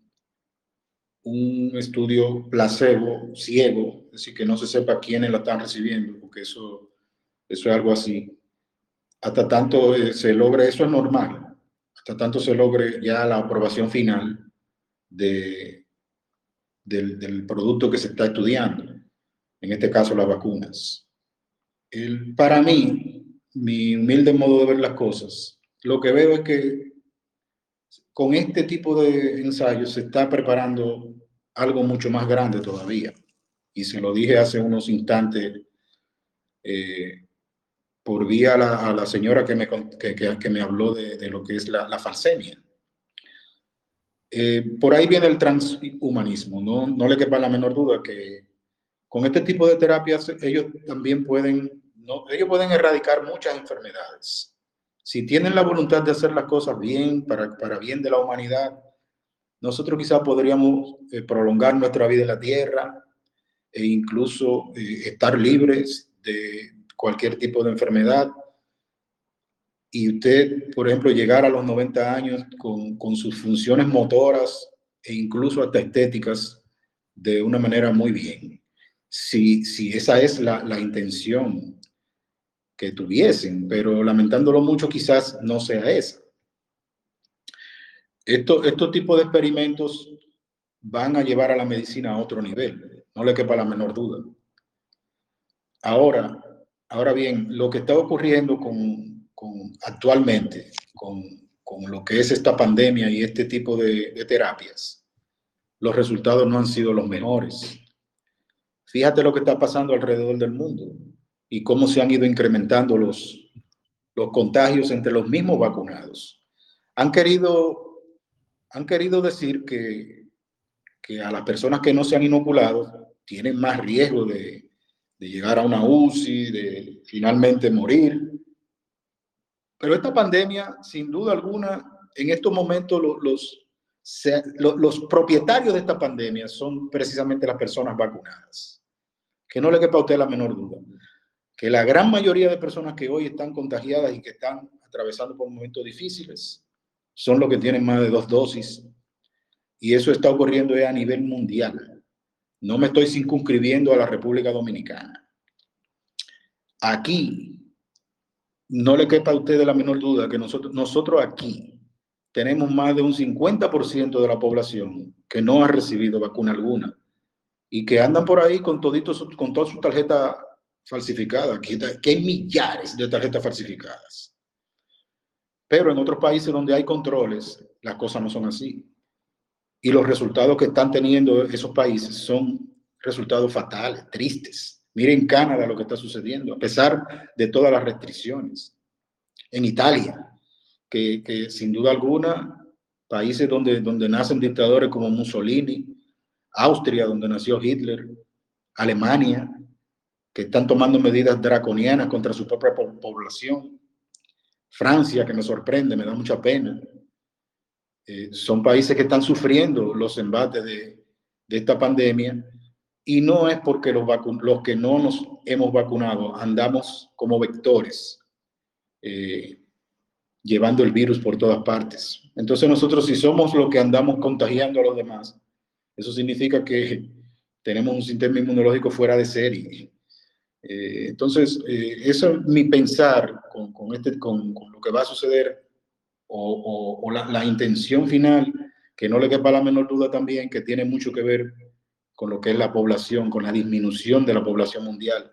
[SPEAKER 2] un estudio placebo ciego, es decir, que no se sepa quiénes la están recibiendo, porque eso, eso es algo así. Hasta tanto eh, se logre, eso es normal, hasta tanto se logre ya la aprobación final de, del, producto que se está estudiando, en este caso las vacunas. El, para mí, mi humilde modo de ver las cosas, lo que veo es que con este tipo de ensayos se está preparando algo mucho más grande todavía. Y se lo dije hace unos instantes eh, por vía a la, señora que me, que, que, me habló de, lo que es la, la falsemia. Eh, por ahí viene el transhumanismo, ¿no? no le quepa la menor duda que con este tipo de terapias ellos también pueden, ellos pueden erradicar muchas enfermedades. Si tienen la voluntad de hacer las cosas bien, para, para bien de la humanidad, nosotros quizás podríamos eh, prolongar nuestra vida en la tierra e incluso eh, estar libres de cualquier tipo de enfermedad y usted, por ejemplo, llegar a los 90 años con, con sus funciones motoras e incluso hasta estéticas de una manera muy bien. si, si esa es la, la intención que tuviesen, pero lamentándolo mucho quizás no sea esa. Esto, estos tipos de experimentos van a llevar a la medicina a otro nivel, no le quepa la menor duda. Ahora, ahora bien, lo que está ocurriendo con, con actualmente, con, con, lo que es esta pandemia y este tipo de, de terapias, los resultados no han sido los mejores. Fíjate lo que está pasando alrededor del mundo y cómo se han ido incrementando los, los contagios entre los mismos vacunados. Han querido, han querido decir que, que a las personas que no se han inoculado tienen más riesgo de, de llegar a una UCI, de finalmente morir. Pero esta pandemia, sin duda alguna, en estos momentos los, los, propietarios de esta pandemia son precisamente las personas vacunadas. Que no le quepa a usted la menor duda. Que la gran mayoría de personas que hoy están contagiadas y que están atravesando por momentos difíciles son los que tienen más de dos dosis. Y eso está ocurriendo a nivel mundial. No me estoy circunscribiendo a la República Dominicana. Aquí, no le quepa a usted la menor duda que nosotros, nosotros aquí tenemos más de un 50% de la población que no ha recibido vacuna alguna y que andan por ahí con toditos, con todas sus tarjetas falsificadas, que, que hay millares de tarjetas falsificadas. Pero en otros países donde hay controles, las cosas no son así. Y los resultados que están teniendo esos países son resultados fatales, tristes. Miren Canadá lo que está sucediendo, a pesar de todas las restricciones. En Italia, que, sin duda alguna, países donde, donde nacen dictadores como Mussolini, Austria, donde nació Hitler, Alemania, que están tomando medidas draconianas contra su propia población, Francia, que me sorprende, me da mucha pena. Eh, son países que están sufriendo los embates de, de esta pandemia y no es porque los, los que no nos hemos vacunado andamos como vectores. Eh, llevando el virus por todas partes. Entonces nosotros si somos los que andamos contagiando a los demás, eso significa que tenemos un sistema inmunológico fuera de serie. Eh, entonces, eh, eso es mi pensar con, con este, con, lo que va a suceder o la, la, intención final, que no le quepa la menor duda también, que tiene mucho que ver con lo que es la población, con la disminución de la población mundial,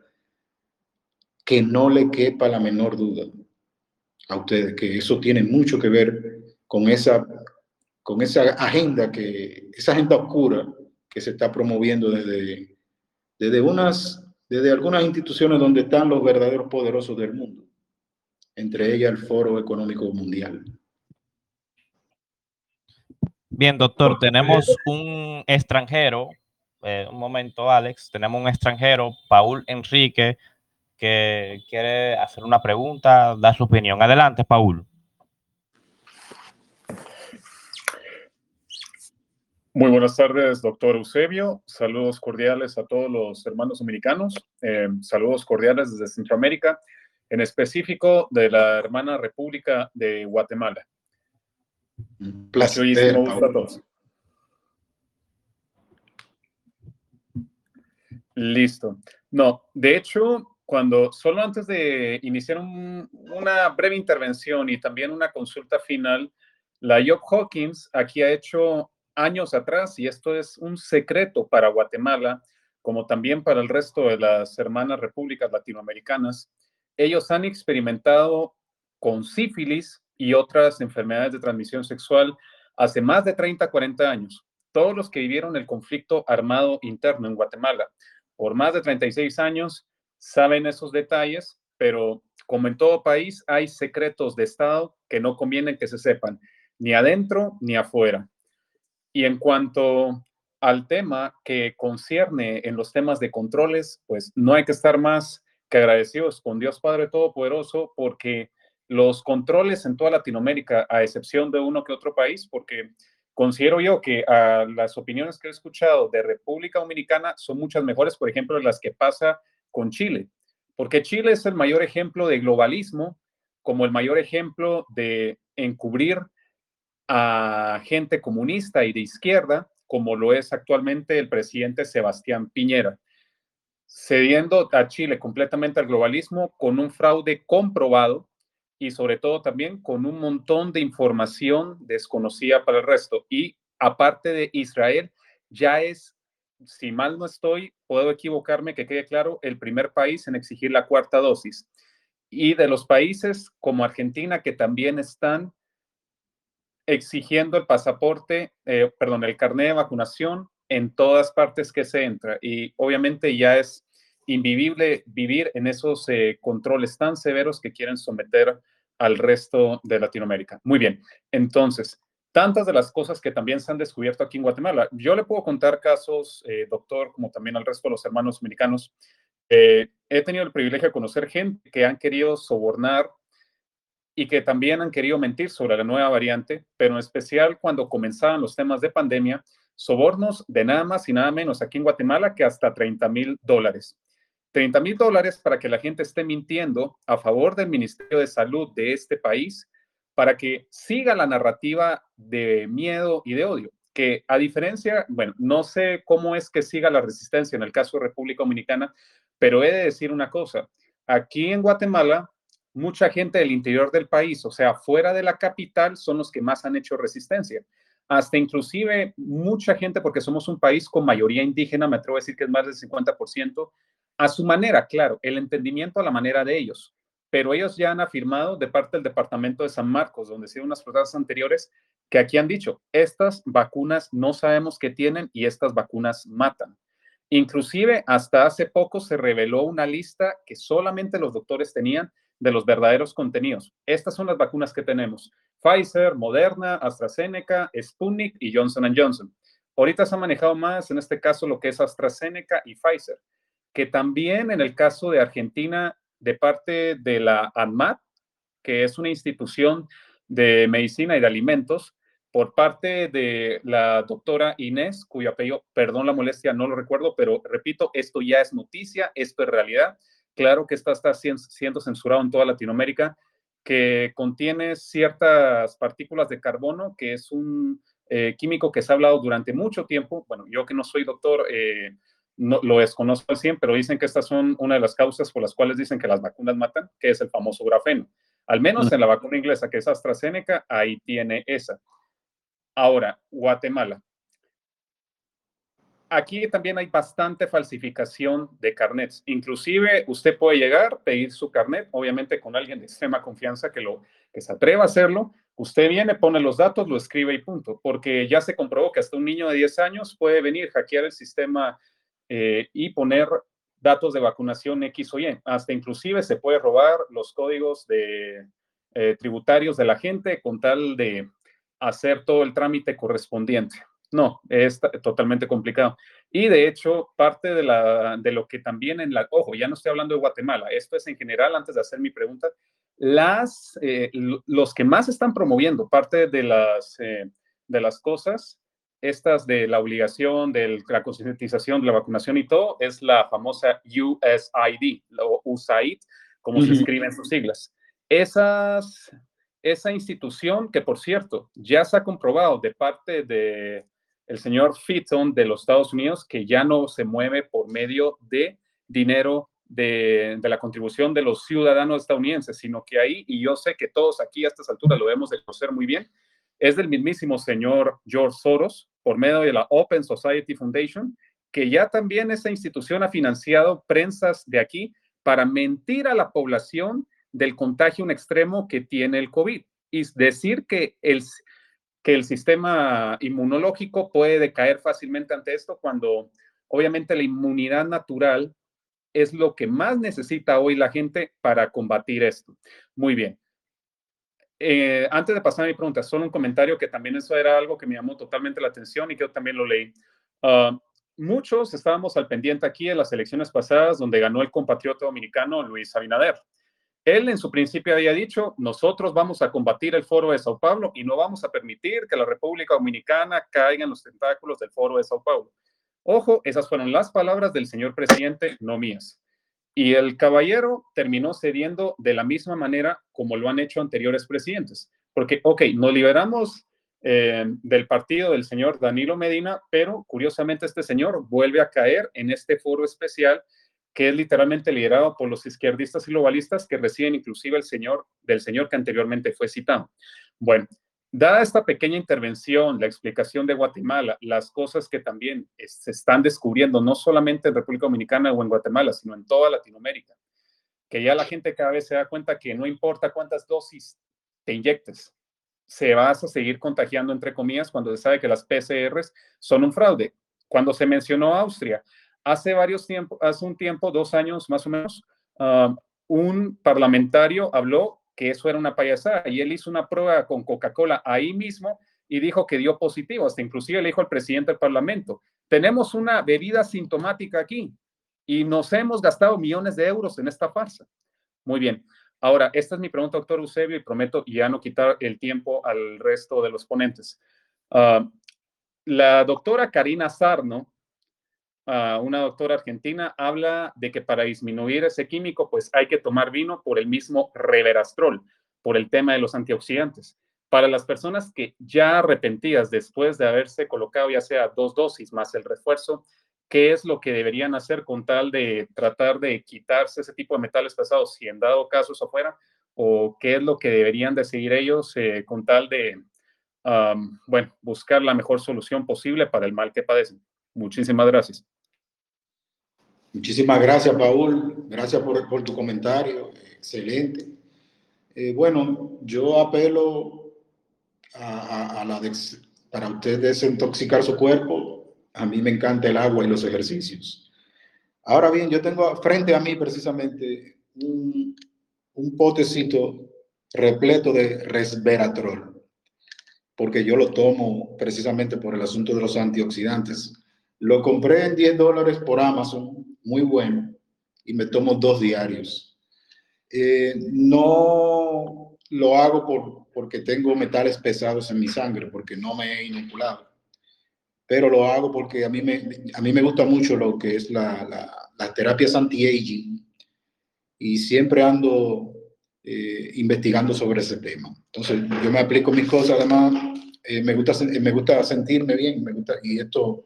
[SPEAKER 2] que no le quepa la menor duda a ustedes, que eso tiene mucho que ver con esa, con esa agenda, que, esa agenda oscura que se está promoviendo desde, desde, unas, desde algunas instituciones donde están los verdaderos poderosos del mundo, entre ellas el Foro Económico Mundial.
[SPEAKER 1] Bien, doctor, tenemos un extranjero, eh, un momento, Alex, tenemos un extranjero, Paul Enrique, que quiere hacer una pregunta, dar su opinión. Adelante, Paul.
[SPEAKER 7] Muy buenas tardes, doctor Eusebio. Saludos cordiales a todos los hermanos dominicanos. Eh, saludos cordiales desde Centroamérica, en específico de la hermana República de Guatemala.
[SPEAKER 2] Un placer.
[SPEAKER 7] Listo. No, de hecho, cuando solo antes de iniciar una breve intervención y también una consulta final, la Job Hawkins aquí ha hecho años atrás, y esto es un secreto para Guatemala, como también para el resto de las hermanas repúblicas latinoamericanas, ellos han experimentado con sífilis y otras enfermedades de transmisión sexual hace más de 30, 40 años. Todos los que vivieron el conflicto armado interno en Guatemala por más de 36 años saben esos detalles, pero como en todo país hay secretos de Estado que no convienen que se sepan, ni adentro ni afuera. Y en cuanto al tema que concierne en los temas de controles, pues no hay que estar más que agradecidos con Dios Padre Todopoderoso porque los controles en toda Latinoamérica, a excepción de uno que otro país, porque considero yo que a las opiniones que he escuchado de República Dominicana son muchas mejores, por ejemplo, las que pasa con Chile, porque Chile es el mayor ejemplo de globalismo, como el mayor ejemplo de encubrir a gente comunista y de izquierda, como lo es actualmente el presidente Sebastián Piñera. cediendo a Chile completamente al globalismo con un fraude comprobado y sobre todo también con un montón de información desconocida para el resto. Y aparte de Israel, ya es, si mal no estoy, puedo equivocarme, que quede claro, el primer país en exigir la cuarta dosis. Y de los países como Argentina, que también están exigiendo el pasaporte, eh, perdón, el carnet de vacunación en todas partes que se entra. Y obviamente ya es invivible vivir en esos eh, controles tan severos que quieren someter al resto de Latinoamérica. Muy bien, entonces, tantas de las cosas que también se han descubierto aquí en Guatemala. Yo le puedo contar casos, eh, doctor, como también al resto de los hermanos dominicanos. he tenido el privilegio de conocer gente que han querido sobornar y que también han querido mentir sobre la nueva variante, pero en especial cuando comenzaban los temas de pandemia, sobornos de nada más y nada menos aquí en Guatemala que hasta 30 mil dólares. 30 mil dólares para que la gente esté mintiendo a favor del Ministerio de Salud de este país, para que siga la narrativa de miedo y de odio, que a diferencia, bueno, no sé cómo es que siga la resistencia en el caso de República Dominicana, pero he de decir una cosa, aquí en Guatemala mucha gente del interior del país, o sea, fuera de la capital, son los que más han hecho resistencia. Hasta inclusive mucha gente, porque somos un país con mayoría indígena, me atrevo a decir que es más del 50%, a su manera, claro, el entendimiento a la manera de ellos. Pero ellos ya han afirmado de parte del departamento de San Marcos, donde se unas protestas anteriores, que aquí han dicho, estas vacunas no sabemos qué tienen y estas vacunas matan. Inclusive hasta hace poco se reveló una lista que solamente los doctores tenían de los verdaderos contenidos. Estas son las vacunas que tenemos. Pfizer, Moderna, AstraZeneca, Sputnik y Johnson Johnson. Ahorita se ha manejado más, en este caso, lo que es AstraZeneca y Pfizer, que también en el caso de Argentina, de parte de la ANMAT, que es una institución de medicina y de alimentos, por parte de la doctora Inés, cuyo apellido, perdón la molestia, no lo recuerdo, pero repito, esto ya es noticia, esto es realidad. Claro que está, está siendo censurado en toda Latinoamérica, que contiene ciertas partículas de carbono, que es un eh, químico que se ha hablado durante mucho tiempo. Bueno, yo que no soy doctor, eh, no, lo desconozco al 100, pero dicen que estas son una de las causas por las cuales dicen que las vacunas matan, que es el famoso grafeno. Al menos en la vacuna inglesa, que es AstraZeneca, ahí tiene esa. Ahora, Guatemala aquí también hay bastante falsificación de carnets. Inclusive usted puede llegar, pedir su carnet, obviamente con alguien de extrema confianza que, lo, que se atreva a hacerlo. Usted viene, pone los datos, lo escribe y punto, porque ya se comprobó que hasta un niño de 10 años puede venir, hackear el sistema eh, y poner datos de vacunación X o Y. Hasta inclusive se puede robar los códigos de, eh, tributarios de la gente con tal de hacer todo el trámite correspondiente. No, es totalmente complicado. Y de hecho, parte de, la, de lo que también en la, ojo, ya no estoy hablando de Guatemala, esto es en general, antes de hacer mi pregunta, las, eh, los que más están promoviendo parte de las, eh, de las cosas, estas de la obligación, de la concientización, de la vacunación y todo, es la famosa USID, o USAID, como se escribe en sus siglas. Esas, esa institución que, por cierto, ya se ha comprobado de parte de el señor Fitton de los Estados Unidos, que ya no se mueve por medio de dinero de, la contribución de los ciudadanos estadounidenses, sino que ahí, y yo sé que todos aquí a estas alturas lo debemos de conocer muy bien, es del mismísimo señor George Soros por medio de la Open Society Foundation, que ya también esa institución ha financiado prensas de aquí para mentir a la población del contagio en extremo que tiene el COVID. Y decir que el, que el sistema inmunológico puede decaer fácilmente ante esto cuando obviamente la inmunidad natural es lo que más necesita hoy la gente para combatir esto. Muy bien. Eh, antes de pasar a mi pregunta, solo un comentario que también eso era algo que me llamó totalmente la atención y que yo también lo leí. Ah, muchos estábamos al pendiente aquí en las elecciones pasadas donde ganó el compatriota dominicano Luis Abinader. Él en su principio había dicho, nosotros vamos a combatir el foro de Sao Paulo y no vamos a permitir que la República Dominicana caiga en los tentáculos del foro de Sao Paulo. Ojo, esas fueron las palabras del señor presidente, no mías. Y el caballero terminó cediendo de la misma manera como lo han hecho anteriores presidentes. Porque, ok, nos liberamos eh, del partido del señor Danilo Medina, pero curiosamente este señor vuelve a caer en este foro especial que es literalmente liderado por los izquierdistas y globalistas que reciben inclusive el señor del señor que anteriormente fue citado. Bueno, dada esta pequeña intervención, la explicación de Guatemala, las cosas que también se están descubriendo, no solamente en República Dominicana o en Guatemala, sino en toda Latinoamérica, que ya la gente cada vez se da cuenta que no importa cuántas dosis te inyectes, se vas a seguir contagiando, entre comillas, cuando se sabe que las PCRs son un fraude. Cuando se mencionó Austria, hace varios tiempos, hace un tiempo, dos años más o menos, ah, un parlamentario habló que eso era una payasada y él hizo una prueba con Coca-Cola ahí mismo y dijo que dio positivo, hasta inclusive le dijo al presidente del parlamento, tenemos una bebida sintomática aquí y nos hemos gastado millones de euros en esta farsa. Muy bien, Ahora, esta es mi pregunta, doctor Eusebio, y prometo ya no quitar el tiempo al resto de los ponentes. Ah, la doctora Karina Sarno, una doctora argentina, habla de que para disminuir ese químico, pues hay que tomar vino por el mismo reverastrol, por el tema de los antioxidantes. Para las personas que ya arrepentidas después de haberse colocado ya sea dos dosis más el refuerzo, qué es lo que deberían hacer con tal de tratar de quitarse ese tipo de metales pesados, si en dado caso eso fuera, o qué es lo que deberían de seguir ellos eh, con tal de, bueno, buscar la mejor solución posible para el mal que padecen. Muchísimas gracias.
[SPEAKER 2] Muchísimas gracias, Paul. Gracias por, tu comentario. Excelente. Eh, bueno, yo apelo a, la para usted desintoxicar su cuerpo a mí me encanta el agua y los ejercicios. Ahora bien, yo tengo frente a mí precisamente un, potecito repleto de resveratrol, porque yo lo tomo precisamente por el asunto de los antioxidantes. Lo compré en 10 dólares por Amazon, muy bueno, y me tomo dos diarios. Eh, no lo hago por, porque tengo metales pesados en mi sangre, porque no me he inoculado pero lo hago porque a mí me, a mí me gusta mucho lo que es la, la, las terapias anti-aging y siempre ando eh, investigando sobre ese tema. Entonces, yo me aplico mis cosas, además, eh, me, gusta, me gusta sentirme bien, me gusta, y esto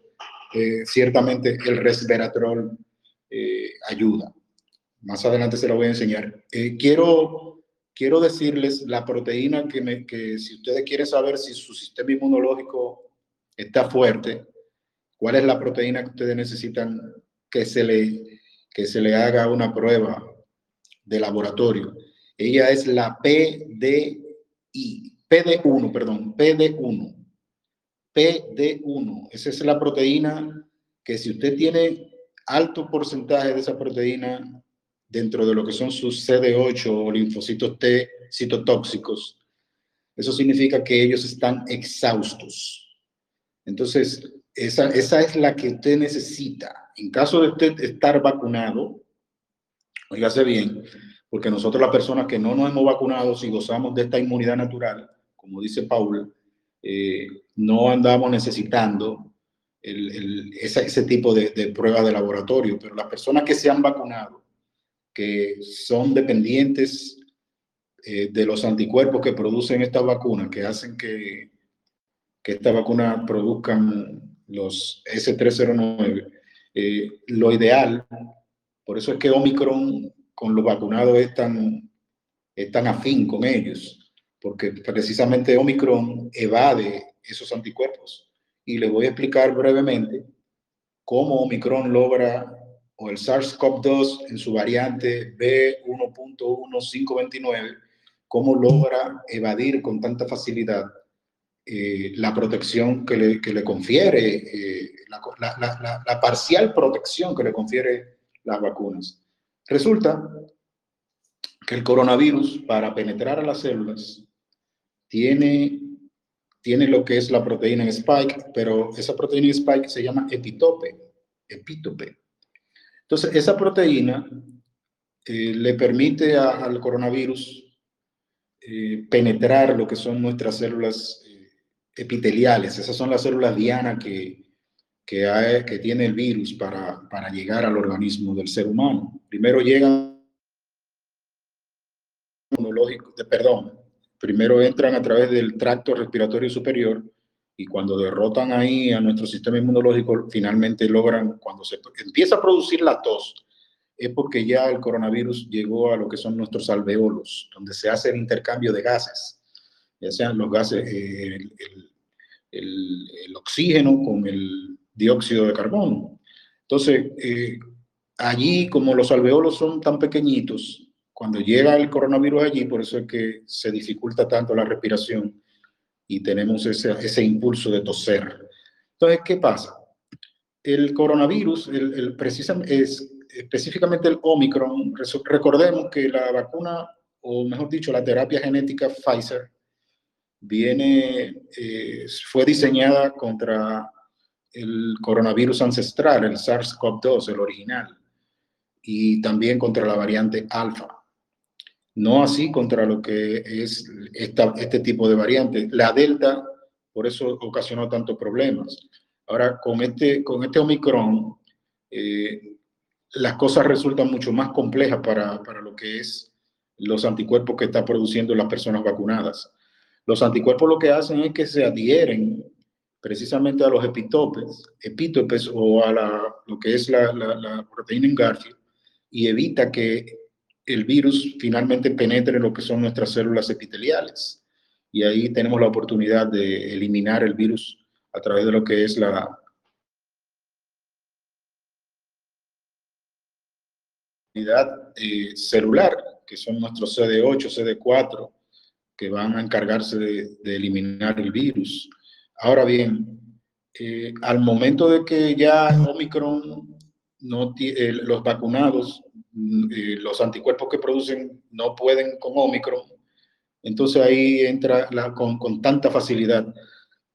[SPEAKER 2] eh, ciertamente el resveratrol ayuda. Más adelante se lo voy a enseñar. quiero, quiero decirles la proteína que, me, que si ustedes quieren saber si su sistema inmunológico está fuerte, ¿cuál es la proteína que ustedes necesitan que se le, que se le haga una prueba de laboratorio? Ella es la PDI, PD1, perdón, PD1. PD1, esa es la proteína que si usted tiene alto porcentaje de esa proteína dentro de lo que son sus CD8 o linfocitos T citotóxicos, eso significa que ellos están exhaustos entonces, esa, esa es la que usted necesita. En caso de usted estar vacunado, oígase bien, porque nosotros las personas que no nos hemos vacunado, si gozamos de esta inmunidad natural, como dice Paul, eh, no andamos necesitando ese, tipo de, de pruebas de laboratorio, pero las personas que se han vacunado, que son dependientes eh, de los anticuerpos que producen estas vacunas, que hacen que que esta vacuna produzcan los S309. Eh, lo ideal, por eso es que Omicron con los vacunados es tan, es tan afín con ellos, porque precisamente Omicron evade esos anticuerpos. Y les voy a explicar brevemente cómo Omicron logra, o el SARS-CoV-2 en su variante B1.1529, cómo logra evadir con tanta facilidad eh, la protección que le, que le confiere, eh, la, la, la, parcial protección que le confiere las vacunas. Resulta que el coronavirus, para penetrar a las células, tiene, tiene lo que es la proteína en spike, pero esa proteína en spike se llama epitope, epítope. Entonces, esa proteína eh, le permite al coronavirus penetrar lo que son nuestras células epiteliales. Esas son las células diana que, que, tiene el virus para, para llegar al organismo del ser humano. Primero llegan de perdón, primero entran a través del tracto respiratorio superior y cuando derrotan ahí a nuestro sistema inmunológico, finalmente logran, cuando se empieza a producir la tos, es porque ya el coronavirus llegó a lo que son nuestros alveolos, donde se hace el intercambio de gases, ya sean los gases, eh, el, oxígeno con el dióxido de carbono. Entonces, eh, allí, como los alveolos son tan pequeñitos, cuando llega el coronavirus allí, por eso es que se dificulta tanto la respiración y tenemos ese, ese impulso de toser. Entonces, ¿qué pasa? El coronavirus, el, el es, específicamente el Omicron, recordemos que la vacuna, o mejor dicho, la terapia genética Pfizer, viene, eh, fue diseñada contra el coronavirus ancestral, el SARS-CoV-2, el original, y también contra la variante alfa. No así contra lo que es este tipo de variante. La delta, por eso ocasionó tantos problemas. Ahora, con este, con este Omicron, eh, las cosas resultan mucho más complejas para, para lo que es los anticuerpos que están produciendo las personas vacunadas. Los anticuerpos lo que hacen es que se adhieren precisamente a los epitopes, epítopes o a la, lo que es la, proteína en Garfield y evita que el virus finalmente penetre en lo que son nuestras células epiteliales. Y ahí tenemos la oportunidad de eliminar el virus a través de lo que es la, eh, celular, que son nuestros CD8, CD4, que van a encargarse de, eliminar el virus. Ahora bien, eh, al momento de que ya Omicron, no eh, los vacunados, los anticuerpos que producen no pueden con Omicron, entonces ahí entra la, con, con, tanta facilidad.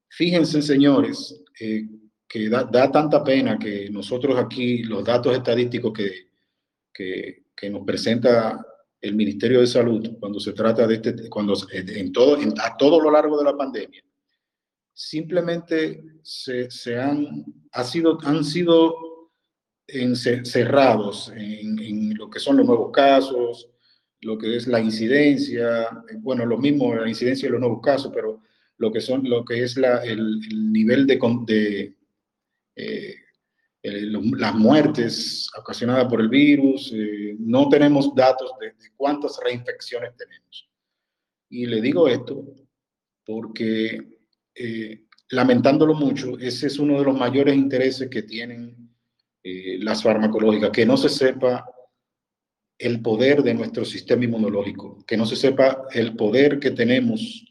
[SPEAKER 2] Fíjense, señores, que da, da, tanta pena que nosotros aquí, los datos estadísticos que, que, nos presenta el Ministerio de Salud cuando se trata de este, cuando en todo, a todo lo largo de la pandemia, simplemente se, se han, ha sido, han sido encerrados en, lo que son los nuevos casos, lo que es la incidencia, bueno, lo mismo la incidencia de los nuevos casos, pero lo que son, lo que es el, nivel de, de eh, las muertes ocasionadas por el virus, eh, no tenemos datos de, cuántas reinfecciones tenemos. Y le digo esto porque, eh, lamentándolo mucho, ese es uno de los mayores intereses que tienen eh, las farmacológicas, que no se sepa el poder de nuestro sistema inmunológico, que no se sepa el poder que tenemos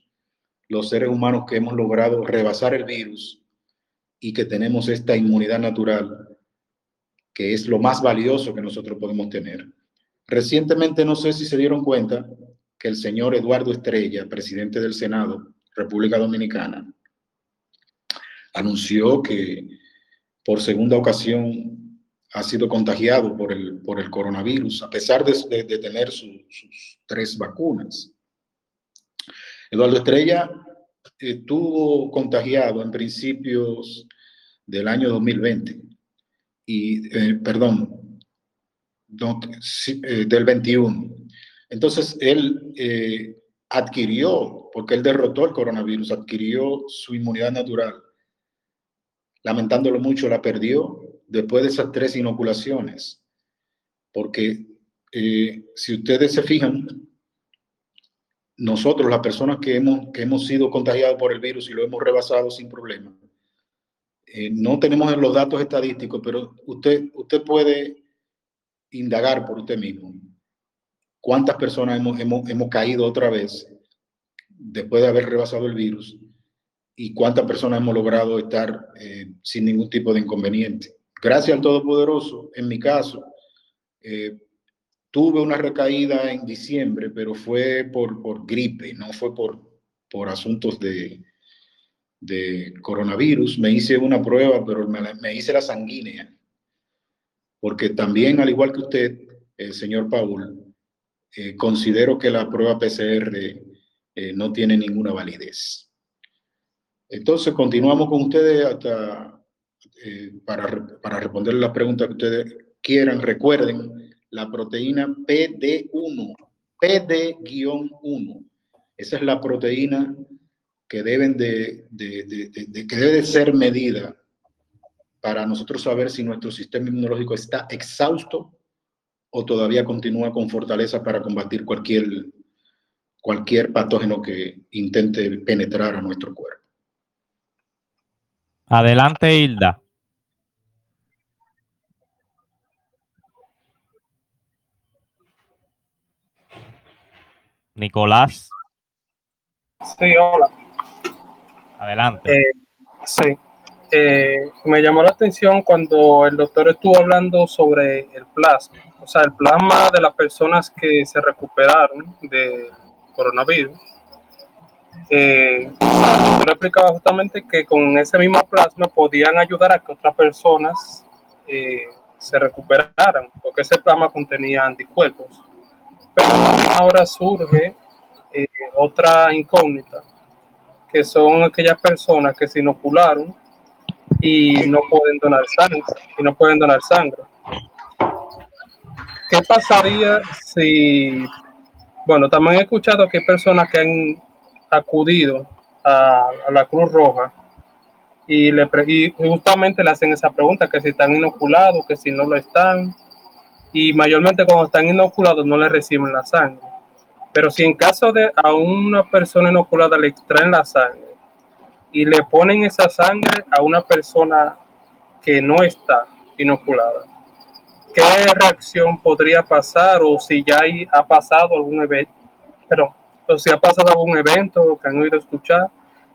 [SPEAKER 2] los seres humanos que hemos logrado rebasar el virus y que tenemos esta inmunidad natural, que es lo más valioso que nosotros podemos tener. Recientemente, no sé si se dieron cuenta que el señor Eduardo Estrella, presidente del Senado, República Dominicana, anunció que por segunda ocasión ha sido contagiado por el, por el coronavirus, a pesar de, tener sus tres vacunas. Eduardo Estrella estuvo contagiado en principios del año 2020 y, eh, perdón, eh, del 21. Entonces, él eh, adquirió, porque él derrotó el coronavirus, adquirió su inmunidad natural. Lamentándolo mucho, la perdió después de esas tres inoculaciones. Porque si ustedes se fijan, nosotros, las personas que hemos, que hemos sido contagiados por el virus y lo hemos rebasado sin problema, eh, no tenemos los datos estadísticos, pero usted, usted puede indagar por usted mismo cuántas personas hemos, hemos, hemos caído otra vez después de haber rebasado el virus y cuántas personas hemos logrado estar eh, sin ningún tipo de inconveniente. Gracias al Todopoderoso, en mi caso, eh, Tuve una recaída en diciembre, pero fue por, gripe, no fue por, asuntos de, coronavirus. Me hice una prueba, pero me, hice la sanguínea, porque también, al igual que usted, el señor Paul, eh, considero que la prueba PCR eh, no tiene ninguna validez. Entonces, continuamos con ustedes hasta eh, para, para responder las preguntas que ustedes quieran. Recuerden la proteína PD1, PD-1. Esa es la proteína que, deben de, que debe ser medida para nosotros saber si nuestro sistema inmunológico está exhausto o todavía continúa con fortaleza para combatir cualquier, cualquier patógeno que intente penetrar a nuestro cuerpo.
[SPEAKER 1] Adelante, Hilda. Nicolás.
[SPEAKER 9] Sí, hola.
[SPEAKER 1] Adelante.
[SPEAKER 9] Eh, sí. Eh, me llamó la atención cuando el doctor estuvo hablando sobre el plasma, o sea, el plasma de las personas que se recuperaron de coronavirus. Eh, yo explicaba justamente que con ese mismo plasma podían ayudar a que otras personas eh, se recuperaran, porque ese plasma contenía anticuerpos. Pero ahora surge eh, otra incógnita, que son aquellas personas que se inocularon y no pueden donar sangre, y no pueden donar sangre. ¿Qué pasaría si, bueno, también he escuchado que hay personas que han acudido a, la Cruz Roja y, le, y justamente le hacen esa pregunta, que si están inoculados, que si no lo están, y mayormente cuando están inoculados no le reciben la sangre. Pero si en caso de a una persona inoculada le extraen la sangre y le ponen esa sangre a una persona que no está inoculada, ¿qué reacción podría pasar o si ya ha pasado algún evento? Pero o si ha pasado algún evento que han oído escuchar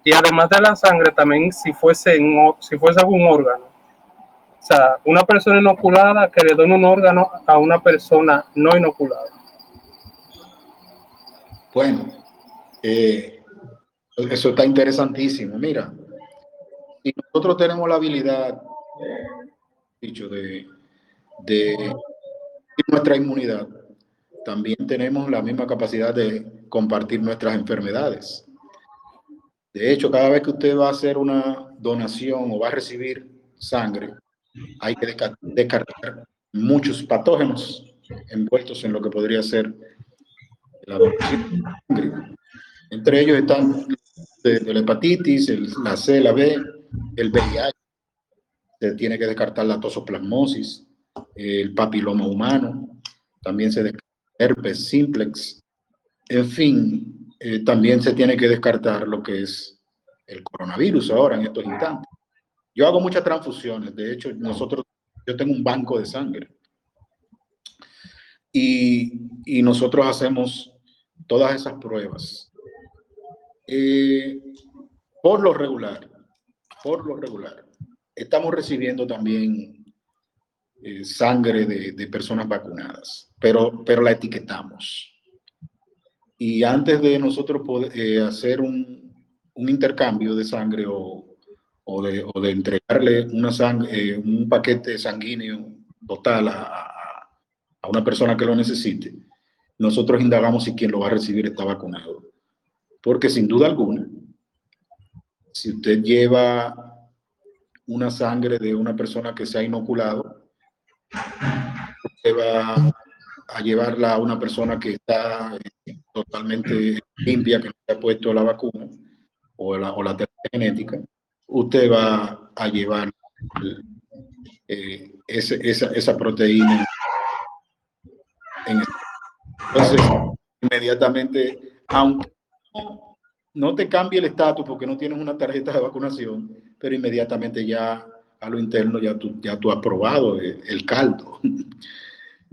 [SPEAKER 9] y además de la sangre también si fuese si fuese algún órgano o sea, una persona inoculada que le done un órgano a una persona no inoculada.
[SPEAKER 2] Bueno, eh, eso está interesantísimo. Mira, si nosotros tenemos la habilidad, dicho, de, de nuestra inmunidad, también tenemos la misma capacidad de compartir nuestras enfermedades. De hecho, cada vez que usted va a hacer una donación o va a recibir sangre, hay que descartar muchos patógenos envueltos en lo que podría ser la sangre. Entre ellos están la hepatitis, la C, la B, el VIH. Se tiene que descartar la tosoplasmosis, el papiloma humano. También se descarta herpes simplex. En fin, eh, también se tiene que descartar lo que es el coronavirus ahora en estos instantes. Yo hago muchas transfusiones. De hecho, nosotros, yo tengo un banco de sangre. Y, nosotros hacemos todas esas pruebas. Eh, por lo regular, por lo regular, estamos recibiendo también eh, sangre de, personas vacunadas, pero, pero la etiquetamos. Y antes de nosotros poder eh, hacer un, un intercambio de sangre o, o de, o de entregarle una eh, un paquete sanguíneo total a, a, una persona que lo necesite, nosotros indagamos si quien lo va a recibir está vacunado. Porque sin duda alguna, si usted lleva una sangre de una persona que se ha inoculado, usted va a llevarla a una persona que está eh, totalmente limpia, que no ha puesto la vacuna o la, o la terapia genética, usted va a llevar eh, esa, esa, proteína. entonces, inmediatamente, aunque no te cambie el estatus porque no tienes una tarjeta de vacunación, pero inmediatamente ya a lo interno ya tú, ya tú has probado el, caldo.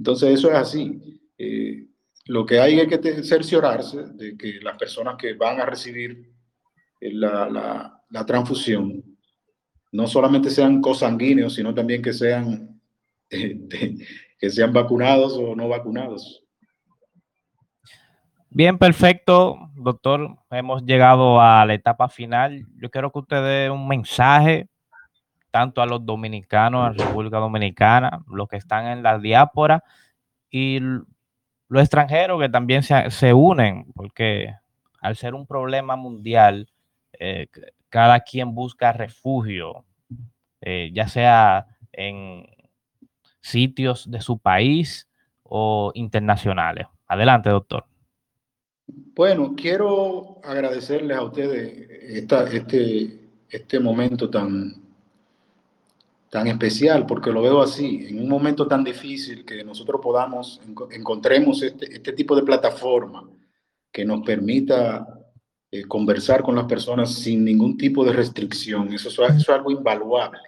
[SPEAKER 2] Entonces, eso es así. Eh, lo que hay es que cerciorarse de que las personas que van a recibir la, la, la transfusión no solamente sean cosanguíneos, sino también que sean, (laughs) este, que sean vacunados o no vacunados.
[SPEAKER 1] Bien, perfecto, doctor. Hemos llegado a la etapa final. Yo quiero que usted dé un mensaje tanto a los dominicanos, en República Dominicana, los que están en la diáspora y los extranjeros que también se, se unen, porque al ser un problema mundial, eh, cada quien busca refugio, eh, ya sea en sitios de su país o internacionales. Adelante, doctor.
[SPEAKER 2] Bueno, quiero agradecerles a ustedes este, este momento tan, tan especial, porque lo veo así, en un momento tan difícil que nosotros podamos, encontremos este, este tipo de plataforma que nos permita eh, conversar con las personas sin ningún tipo de restricción. Eso, eso es algo invaluable.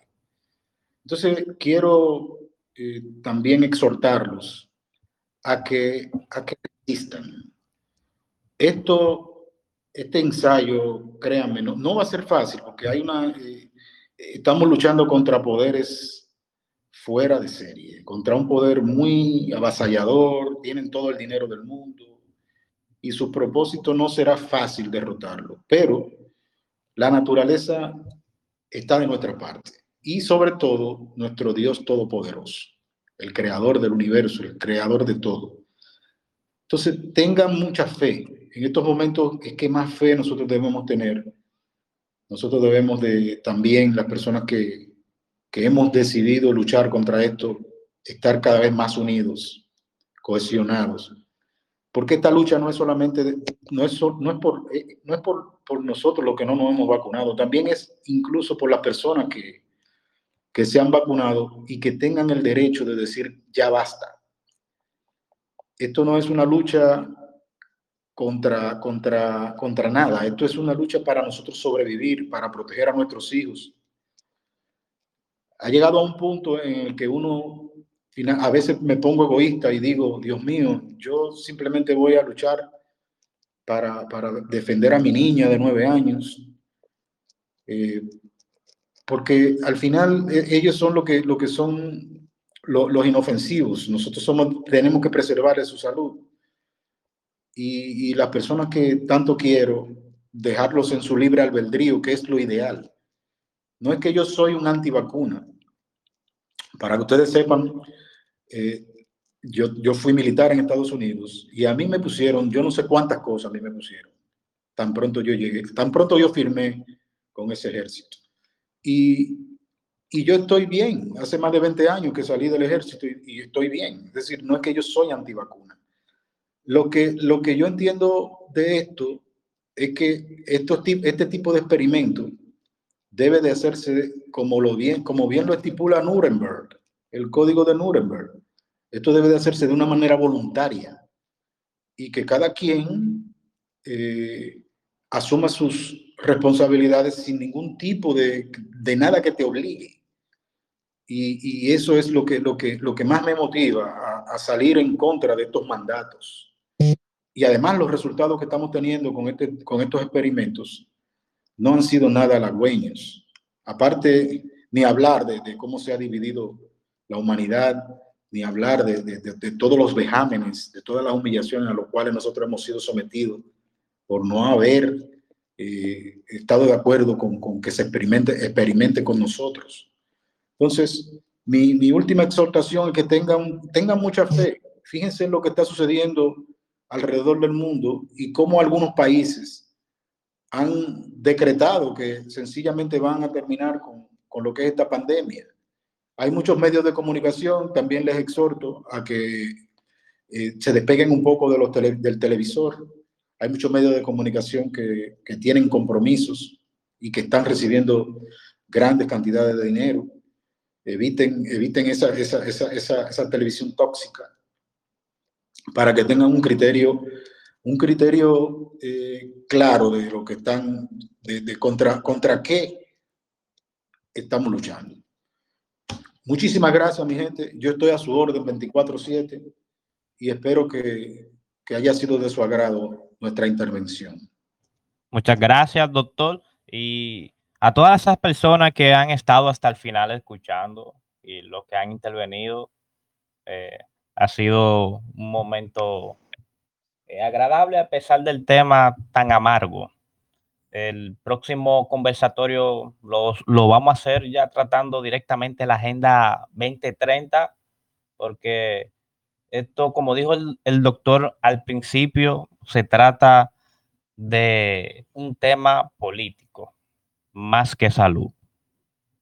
[SPEAKER 2] Entonces, quiero eh, también exhortarlos a que, a que existan. Esto, este ensayo, créanme, no, no va a ser fácil porque hay una, eh, estamos luchando contra poderes fuera de serie, contra un poder muy avasallador, tienen todo el dinero del mundo y su propósito no será fácil derrotarlo, pero la naturaleza está de nuestra parte y sobre todo nuestro Dios Todopoderoso, el creador del universo, el creador de todo. Entonces, tengan mucha fe. En estos momentos es que más fe nosotros debemos tener. Nosotros debemos de también, las personas que, que hemos decidido luchar contra esto, estar cada vez más unidos, cohesionados. Porque esta lucha no es solamente, no es, no es, por, eh, no es por, por nosotros los que no nos hemos vacunado, también es incluso por las personas que, que se han vacunado y que tengan el derecho de decir ya basta. Esto no es una lucha contra, contra, contra nada, esto es una lucha para nosotros sobrevivir, para proteger a nuestros hijos. Ha llegado a un punto en el que uno a veces me pongo egoísta y digo, Dios mío, yo simplemente voy a luchar para, para defender a mi niña de nueve años, eh, porque al final e, ellos son lo que, lo que son los inofensivos. Nosotros somos, tenemos que preservar su salud. Y, y las personas que tanto quiero, dejarlos en su libre albedrío, que es lo ideal. No es que yo soy un antivacuna. Para que ustedes sepan, eh, yo, yo fui militar en Estados Unidos y a mí me pusieron, yo no sé cuántas cosas me pusieron, tan pronto yo llegué, tan pronto yo firmé con ese ejército. Y, y yo estoy bien. Hace más de 20 años que salí del ejército y, estoy bien. Es decir, no es que yo soy antivacuna. Lo que, lo que yo entiendo de esto es que estos, este tipo de experimento debe de hacerse como, lo bien, como bien lo estipula Nuremberg, el código de Nuremberg. Esto debe de hacerse de una manera voluntaria y que cada quien eh, asuma sus responsabilidades sin ningún tipo de, de nada que te obligue. Y, y, eso es lo que, lo que, lo que más me motiva a, a, salir en contra de estos mandatos. Y además los resultados que estamos teniendo con, este, con estos experimentos no han sido nada halagüeños. Aparte, ni hablar de, de cómo se ha dividido la humanidad, ni hablar de, de, de, todos los vejámenes, de todas las humillaciones a las cuales nosotros hemos sido sometidos por no haber eh, estado de acuerdo con, con, que se experimente, experimente con nosotros. Entonces, mi, mi última exhortación es que tengan, tengan mucha fe. Fíjense en lo que está sucediendo alrededor del mundo y cómo algunos países han decretado que sencillamente van a terminar con, con lo que es esta pandemia. Hay muchos medios de comunicación, también les exhorto a que eh, se despeguen un poco de los del televisor, hay muchos medios de comunicación que, que tienen compromisos y que están recibiendo grandes cantidades de dinero. Eviten, eviten esa, esa, esa, esa televisión tóxica para que tengan un criterio, un criterio eh, claro de lo que están, de, contra, contra qué estamos luchando. Muchísimas gracias, mi gente. Yo estoy a su orden 24/7 y espero que, que haya sido de su agrado nuestra intervención.
[SPEAKER 1] Muchas gracias, doctor. Y a todas esas personas que han estado hasta el final escuchando y los que han intervenido, eh, ha sido un momento eh, agradable a pesar del tema tan amargo. El próximo conversatorio lo, lo vamos a hacer ya tratando directamente la Agenda 2030, porque esto, como dijo el, el doctor al principio, se trata de un tema político más que salud.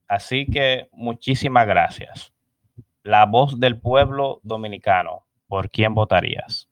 [SPEAKER 1] Así que muchísimas gracias. La voz del pueblo dominicano. ¿Por quién votarías?